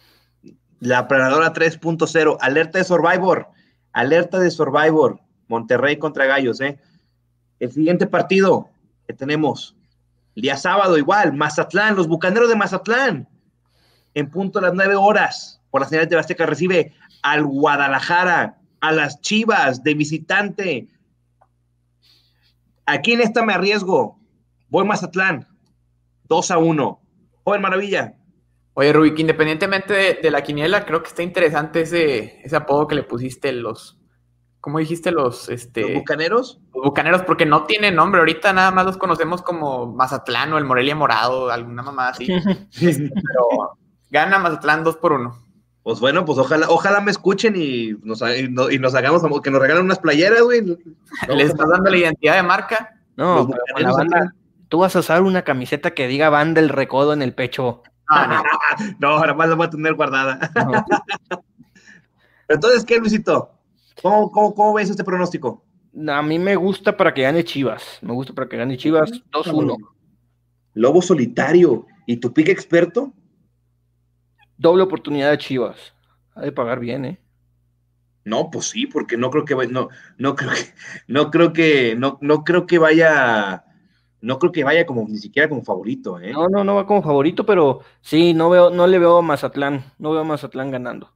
[SPEAKER 1] La planadora 3.0, alerta de Survivor, alerta de Survivor, Monterrey contra Gallos, ¿eh? El siguiente partido que tenemos, el día sábado igual, Mazatlán, los Bucaneros de Mazatlán, en punto a las 9 horas, por la señal de Azteca recibe al Guadalajara, a las Chivas de visitante. Aquí en esta me arriesgo, voy Mazatlán, 2 a 1. Joven Maravilla.
[SPEAKER 2] Oye, Rubik, independientemente de, de la quiniela, creo que está interesante ese, ese apodo que le pusiste los. ¿Cómo dijiste los, este,
[SPEAKER 1] Los Bucaneros,
[SPEAKER 2] los bucaneros? Porque no tiene nombre. Ahorita nada más los conocemos como Mazatlán o el Morelia Morado, alguna mamá así. Pero gana Mazatlán 2 por 1.
[SPEAKER 1] Pues bueno, pues ojalá, ojalá me escuchen y nos, y no- y nos hagamos, que nos regalen unas playeras, güey.
[SPEAKER 2] ¿Les estás dando la identidad de marca?
[SPEAKER 3] No, la banda, tú vas a usar una camiseta que diga banda el recodo en el pecho.
[SPEAKER 2] No, no.
[SPEAKER 1] No, ahora más la voy a tener guardada.
[SPEAKER 3] No.
[SPEAKER 1] Entonces, ¿qué, Luisito? ¿Cómo, cómo, cómo ves este pronóstico?
[SPEAKER 3] A mí me gusta para que gane Chivas. Me gusta para que gane Chivas 2-1.
[SPEAKER 1] Lobo solitario. ¿Y tu pick experto?
[SPEAKER 3] Doble oportunidad de Chivas. Ha de pagar bien, ¿eh?
[SPEAKER 1] No, pues sí, porque no creo que vaya- no, no creo que, no creo que, no, no creo que vaya, no creo que vaya como ni siquiera como favorito, ¿eh?
[SPEAKER 3] No, no, no va como favorito, pero sí, no veo, no le veo a Mazatlán. No veo a Mazatlán ganando.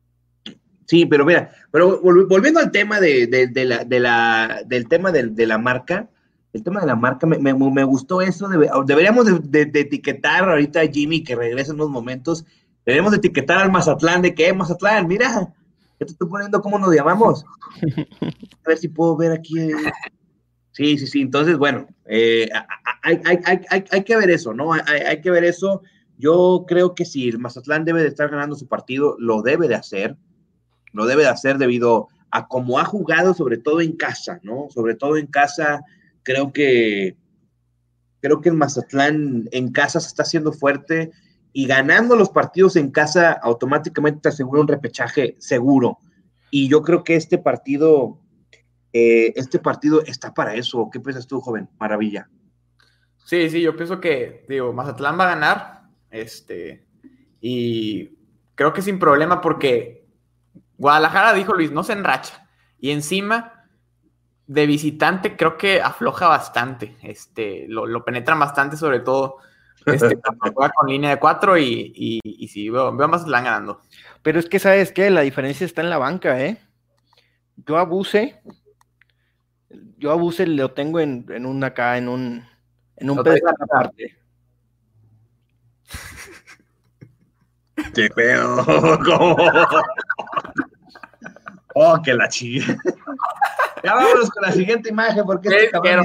[SPEAKER 1] Sí, pero mira, pero vol- volviendo al tema de, de- de la, de la- del tema de, la marca, el tema de la marca, me, me- me gustó eso, debe- deberíamos de, de- de etiquetar ahorita a Jimmy que regrese en unos momentos, deberíamos de etiquetar al Mazatlán de que, "Eh, Mazatlán, mira, ya te estoy poniendo cómo nos llamamos. A ver si puedo ver aquí. eh. Sí, sí, sí, entonces, bueno, eh, hay, hay- hay- hay- que ver eso, ¿no? Hay que ver eso. Yo creo que si el Mazatlán debe de estar ganando su partido, lo debe de hacer lo debe de hacer debido a cómo ha jugado, sobre todo en casa, ¿no? Sobre todo en casa, creo que creo que el Mazatlán en casa se está haciendo fuerte y ganando los partidos en casa automáticamente te asegura un repechaje seguro. Y yo creo que este partido, eh, este partido está para eso. ¿Qué piensas tú, joven? Maravilla.
[SPEAKER 2] Sí, sí, yo pienso que, digo, Mazatlán va a ganar. Este. Y creo que sin problema porque Guadalajara, dijo Luis, no se enracha. Y encima, de visitante, creo que afloja bastante. Este, lo, lo penetran bastante, sobre todo. Este, cuando juega con línea de cuatro y, y, y sí, veo, veo a Mazatlán ganando.
[SPEAKER 3] Pero es que, ¿sabes qué? La diferencia está en la banca, ¿eh? Yo abuse. Yo abuse lo tengo en, en un acá, en un, en un
[SPEAKER 2] acá.
[SPEAKER 3] aparte.
[SPEAKER 1] Qué feo. ¿Cómo? Oh, que la chica. Ya vámonos con la siguiente imagen, porque este
[SPEAKER 2] ¿Qué
[SPEAKER 1] cabrón-
[SPEAKER 2] quiero?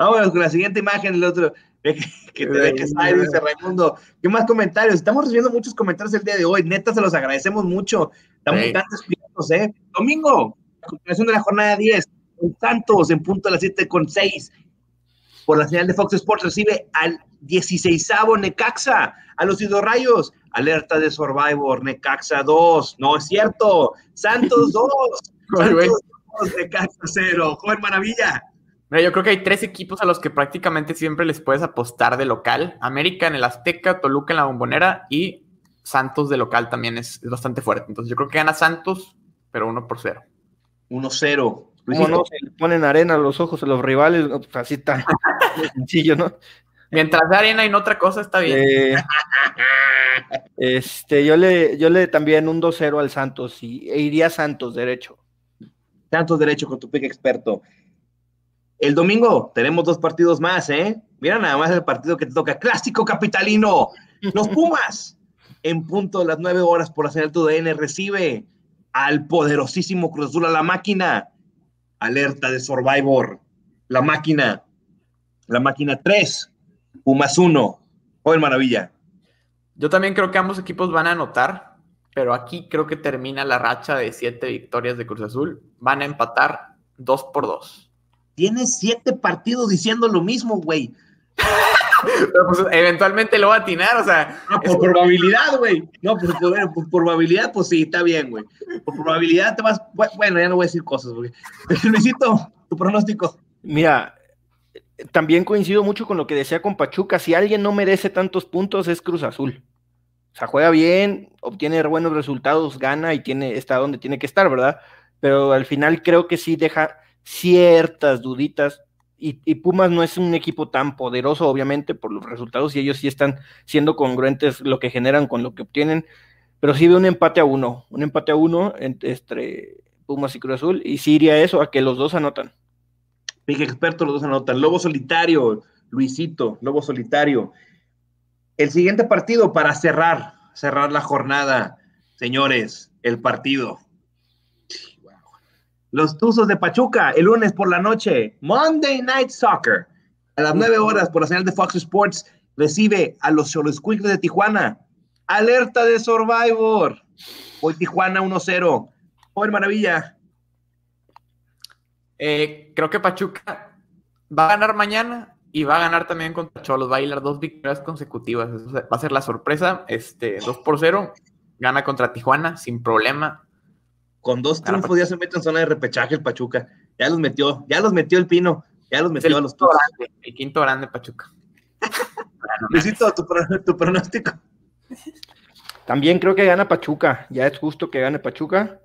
[SPEAKER 1] Vámonos con la siguiente imagen, el otro. Que, que te dejes ahí, dice Raimundo. ¿Qué más comentarios? Estamos recibiendo muchos comentarios el día de hoy. Neta, se los agradecemos mucho. Estamos
[SPEAKER 2] Sí.
[SPEAKER 1] tan despiertos, ¿eh? Domingo, a continuación de la jornada 10, en Santos, en punto a las 7 con 6. Por la señal de Fox Sports recibe al 16avo Necaxa, a los Rayos. Alerta de Survivor, Necaxa 2. No es cierto. Santos 2.
[SPEAKER 2] Ay, güey.
[SPEAKER 1] Santos Necaxa cero. Joven Maravilla.
[SPEAKER 2] Mira, yo creo que hay tres equipos a los que prácticamente siempre les puedes apostar de local. América en el Azteca, Toluca en la Bombonera y Santos de local también es, es bastante fuerte. Entonces yo creo que gana Santos, pero uno por cero.
[SPEAKER 1] 1-0.
[SPEAKER 3] ¿Cómo no? Se le ponen arena a los ojos a los rivales, pues así tan sencillo, ¿no?
[SPEAKER 2] Mientras de arena y no otra cosa, está bien.
[SPEAKER 3] Eh, este, yo le, yo le también un 2-0 al Santos y e iría a Santos derecho.
[SPEAKER 1] Santos derecho con tu pick experto. El domingo tenemos dos partidos más, ¿eh? Mira nada más el partido que te toca. Clásico capitalino. Los Pumas. en punto de las nueve horas por la señal TUDN recibe al poderosísimo Cruz Azul a la máquina. Alerta de Survivor. La máquina. La máquina 3. Pumas 1. Joven Maravilla.
[SPEAKER 2] Yo también creo que ambos equipos van a anotar, pero aquí creo que termina la racha de siete victorias de Cruz Azul. Van a empatar dos por dos.
[SPEAKER 1] Tienes siete partidos diciendo lo mismo, güey.
[SPEAKER 2] Pero pues, eventualmente lo va a atinar, o sea.
[SPEAKER 1] No, por probabilidad, güey. No, por, por- por probabilidad, pues sí, está bien, güey. Por probabilidad te vas. Bueno, ya no voy a decir cosas, güey. Luisito, tu pronóstico.
[SPEAKER 3] Mira, también coincido mucho con lo que decía con Pachuca. Si alguien no merece tantos puntos es Cruz Azul. O sea, juega bien, obtiene buenos resultados, gana y tiene, está donde tiene que estar, ¿verdad? Pero al final creo que sí deja ciertas duditas. Y, Pumas no es un equipo tan poderoso, obviamente, por los resultados, y ellos sí están siendo congruentes lo que generan con lo que obtienen. Pero sí veo un empate a uno, un empate a uno entre Pumas y Cruz Azul, y sí iría eso, a que los dos anotan.
[SPEAKER 1] Pique experto, los dos anotan. Lobo solitario, Luisito, Lobo solitario. El siguiente partido para cerrar, cerrar la jornada, señores, el partido. Los Tuzos de Pachuca, el lunes por la noche, Monday Night Soccer. A las 9 horas por la señal de Fox Sports, recibe a los Xoloscuincles de Tijuana. Alerta de Survivor. Hoy Tijuana 1-0. Joven Maravilla.
[SPEAKER 2] Eh, creo que Pachuca va a ganar mañana y va a ganar también contra Cholos. Va a dos victorias consecutivas. Eso va a ser la sorpresa. Este, 2 por 0. Gana contra Tijuana sin problema.
[SPEAKER 1] Con dos triunfos ya se mete en zona de repechaje el Pachuca. Ya los metió, ya los metió el Pino, ya los metió
[SPEAKER 2] el,
[SPEAKER 1] a los
[SPEAKER 2] quinto grande, el quinto grande Pachuca.
[SPEAKER 1] Luisito, tu, pro- tu pronóstico.
[SPEAKER 3] También creo que gana Pachuca. Ya es justo que gane Pachuca.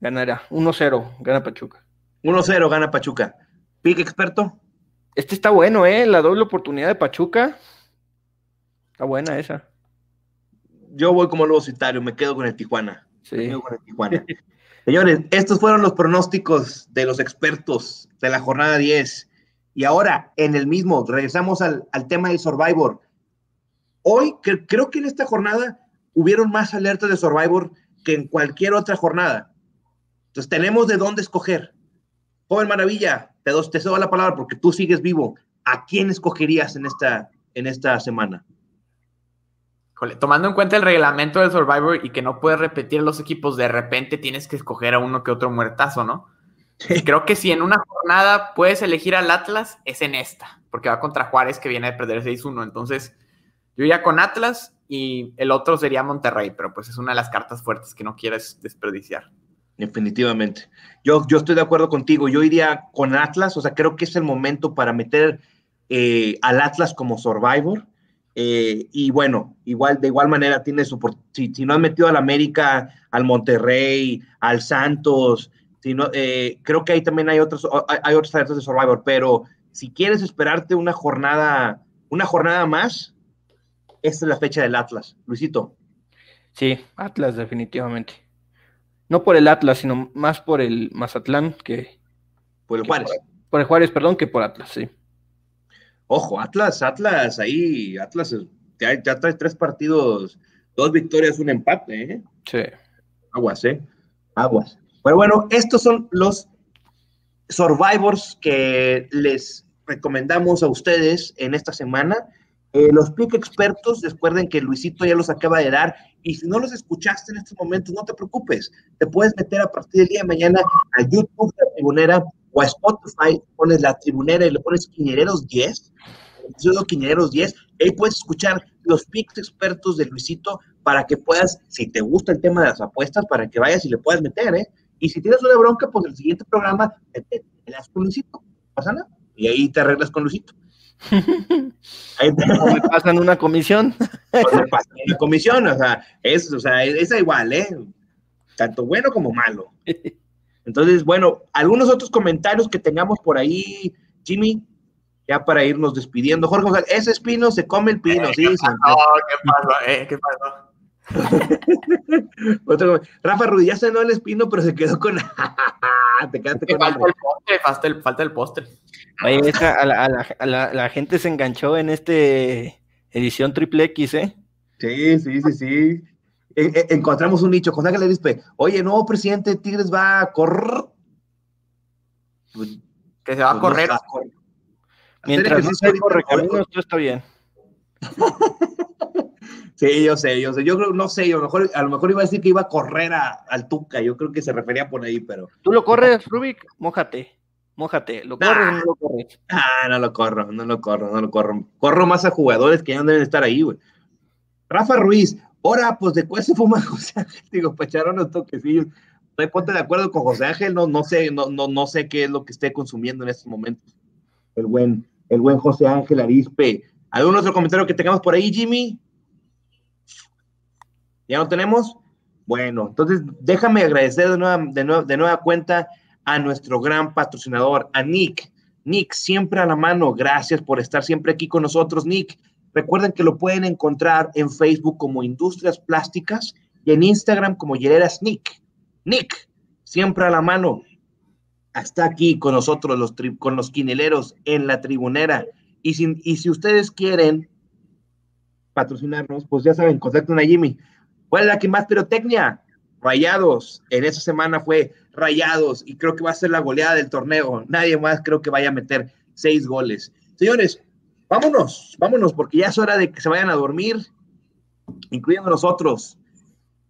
[SPEAKER 3] Ganará 1-0, gana Pachuca.
[SPEAKER 1] 1-0 gana Pachuca. Pick experto.
[SPEAKER 3] Este está bueno, ¿eh? La doble oportunidad de Pachuca. Está buena esa.
[SPEAKER 1] Yo voy como lobo solitario, me quedo con el Tijuana. Me
[SPEAKER 3] Sí.
[SPEAKER 1] quedo con el Tijuana. Señores, estos fueron los pronósticos de los expertos de la jornada 10. Y ahora, en el mismo, regresamos al, tema del Survivor. Hoy, cre- creo que en esta jornada hubieron más alertas de Survivor que en cualquier otra jornada. Entonces, tenemos de dónde escoger. Joven Maravilla, te, te cedo la palabra porque tú sigues vivo. ¿A quién escogerías en esta, en esta semana?
[SPEAKER 2] Tomando en cuenta el reglamento del Survivor y que no puedes repetir los equipos, de repente tienes que escoger a uno que otro muertazo, ¿no? Creo que si en una jornada puedes elegir al Atlas, es en esta, porque va contra Juárez que viene de perder 6-1. Entonces, yo iría con Atlas y el otro sería Monterrey, pero pues es una de las cartas fuertes que no quieres desperdiciar.
[SPEAKER 1] Definitivamente. Yo, yo estoy de acuerdo contigo. Yo iría con Atlas, o sea, creo que es el momento para meter eh, al Atlas como Survivor. Eh, y bueno, igual, de igual manera tiene su. por- Si, si no han metido al América, al Monterrey, al Santos, si no, eh, creo que ahí también hay otros, hay, hay otros talentos de Survivor, pero si quieres esperarte una jornada, una jornada más, esta es la fecha del Atlas. Luisito.
[SPEAKER 3] Sí, Atlas, definitivamente. No por el Atlas, sino más por el Mazatlán que.
[SPEAKER 1] Por el
[SPEAKER 3] que
[SPEAKER 1] Juárez.
[SPEAKER 3] Por, por el Juárez, perdón, que por Atlas, sí.
[SPEAKER 1] Ojo, Atlas, Atlas, ahí, Atlas ya, ya trae tres partidos, dos victorias, un empate, ¿eh?
[SPEAKER 3] Sí.
[SPEAKER 1] Aguas, ¿eh? Aguas. Pero bueno, estos son los Survivors que les recomendamos a ustedes en esta semana. Eh, los pick expertos, recuerden que Luisito ya los acaba de dar y si no los escuchaste en estos momentos, no te preocupes, te puedes meter a partir del día de mañana a YouTube de la Tribunera o a Spotify, pones la Tribunera y le pones Quiñereros 10, el episodio Quiñereros 10, y ahí puedes escuchar los picks expertos de Luisito para que puedas, si te gusta el tema de las apuestas, para que vayas y le puedas meter, ¿eh? Y si tienes una bronca, pues el siguiente programa te, te, te das con Luisito, pasa nada. Y ahí te arreglas con Luisito.
[SPEAKER 3] Ahí te... O me pasan una comisión.
[SPEAKER 1] O me pasan una comisión, o sea, es, o sea, es igual, ¿eh? Tanto bueno como malo. Entonces, bueno, algunos otros comentarios que tengamos por ahí, Jimmy, ya para irnos despidiendo. Jorge, ese espino se come el pino,
[SPEAKER 2] Eh,
[SPEAKER 1] sí.
[SPEAKER 2] ¿Qué pasó? ¿Qué pasó? Eh, ¿Qué pasó?
[SPEAKER 1] Otro, Rafa Rudy ya cenó el espino, pero se quedó con. Te quedaste
[SPEAKER 2] Que
[SPEAKER 1] con
[SPEAKER 2] falta el postre, falta el, falta el postre.
[SPEAKER 3] Oye, esa- a la, a la- a la- la gente se enganchó en este edición triple X, ¿eh?
[SPEAKER 1] Sí, sí, sí, sí. Encontramos un nicho. José Ángel Arispe, oye, nuevo presidente de Tigres va a correr. Pues,
[SPEAKER 2] Que se va a
[SPEAKER 1] pues,
[SPEAKER 2] correr.
[SPEAKER 1] no se va a correr. Hacer
[SPEAKER 3] Mientras no
[SPEAKER 1] ahorita,
[SPEAKER 3] correcaminos, todo está bien.
[SPEAKER 1] Sí, yo sé, yo sé. Yo creo, no sé, yo a lo mejor, a lo mejor iba a decir que iba a correr a- al Tuca. Yo creo que se refería por ahí, pero.
[SPEAKER 3] ¿Tú lo corres, Rubik? Mójate, mójate. ¿Lo corres o no lo corres?
[SPEAKER 1] Ah, no lo corro, no lo corro, no lo corro. Corro más a jugadores que ya no deben estar ahí, güey. Rafa Ruiz, ahora, pues de cuál se fuma José Ángel, digo, para echar unos toquecillos. No ponte de acuerdo con José Ángel, no, no sé, no, no, no sé qué es lo que esté consumiendo en estos momentos. El buen, el buen José Ángel Arispe. ¿Algún otro comentario que tengamos por ahí, Jimmy? ¿Ya no tenemos? Bueno, entonces déjame agradecer de nueva, de nueva, de nueva cuenta a nuestro gran patrocinador, a Nick. Nick, siempre a la mano. Gracias por estar siempre aquí con nosotros, Nick. Recuerden que lo pueden encontrar en Facebook como Industrias Plásticas y en Instagram como Hieleras Nick. Nick, siempre a la mano. Está aquí con nosotros, los con los quineleros en la tribunera. Y si, y si ustedes quieren patrocinarnos, pues ya saben, contacten a Jimmy. ¿Cuál es la que más pirotecnia? Rayados. En esa semana fue Rayados y creo que va a ser la goleada del torneo. Nadie más creo que vaya a meter seis goles. Señores, vámonos, vámonos, porque ya es hora de que se vayan a dormir, incluyendo nosotros.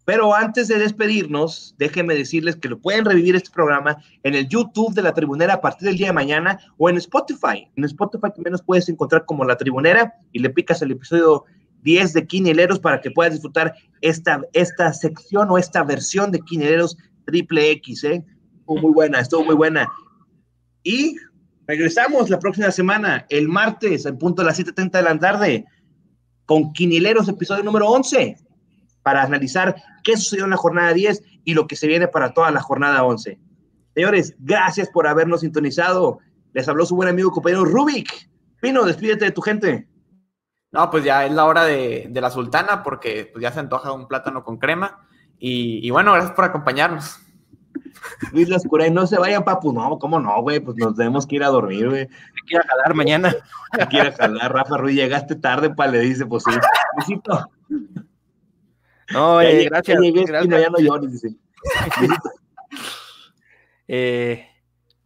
[SPEAKER 1] Pero antes de despedirnos, déjenme decirles que lo pueden revivir este programa en el YouTube de la Tribunera a partir del día de mañana o en Spotify. En Spotify también nos puedes encontrar como la Tribunera y le picas el episodio 10 de Quinieleros para que puedas disfrutar esta, esta sección o esta versión de Quinieleros triple X. ¿eh? Estuvo muy buena, estuvo muy buena. Y regresamos la próxima semana, el martes, al punto de las 7.30 de la tarde, con Quinieleros, episodio número 11, para analizar qué sucedió en la jornada 10 y lo que se viene para toda la jornada 11. Señores, gracias por habernos sintonizado. Les habló su buen amigo compañero Rubik. Pino, despídete de tu gente.
[SPEAKER 2] No, pues ya es la hora de, de la sultana porque pues ya se antoja un plátano con crema. Y, y bueno, gracias por acompañarnos.
[SPEAKER 1] Luis Lascura, no se vayan, papu. No, ¿cómo no, güey? Pues nos tenemos que ir a dormir, güey.
[SPEAKER 3] Ir a jalar mañana.
[SPEAKER 1] Ir a jalar. Rafa Ruiz, llegaste tarde, pa, le dice, pues sí. Luisito,
[SPEAKER 3] No,
[SPEAKER 1] ya
[SPEAKER 3] eh, gracias.
[SPEAKER 1] llegué,
[SPEAKER 3] gracias.
[SPEAKER 1] Ya no llores, dice.
[SPEAKER 3] Eh,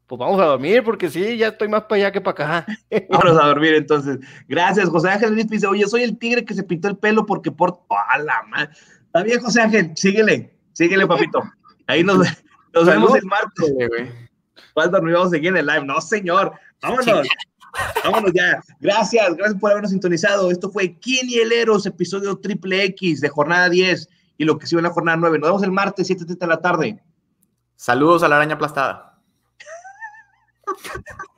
[SPEAKER 3] pues vamos a dormir porque sí, ya estoy más para allá que para acá.
[SPEAKER 1] Vámonos a dormir entonces. Gracias, José Ángel Luis dice, oye, soy el tigre que se pintó el pelo porque por... ¡Ah, la madre! Está bien, José Ángel, síguele, síguele, papito. Ahí nos, nos vemos el martes. ¿Cuál dormir? Vamos a seguir en el live. No, señor. Vámonos. Vámonos ya. Gracias, gracias por habernos sintonizado. Esto fue Quinieleros, episodio triple X de jornada 10 y lo que sigue en la jornada 9. Nos vemos el martes, 7:30 de la tarde.
[SPEAKER 2] Saludos a la araña aplastada.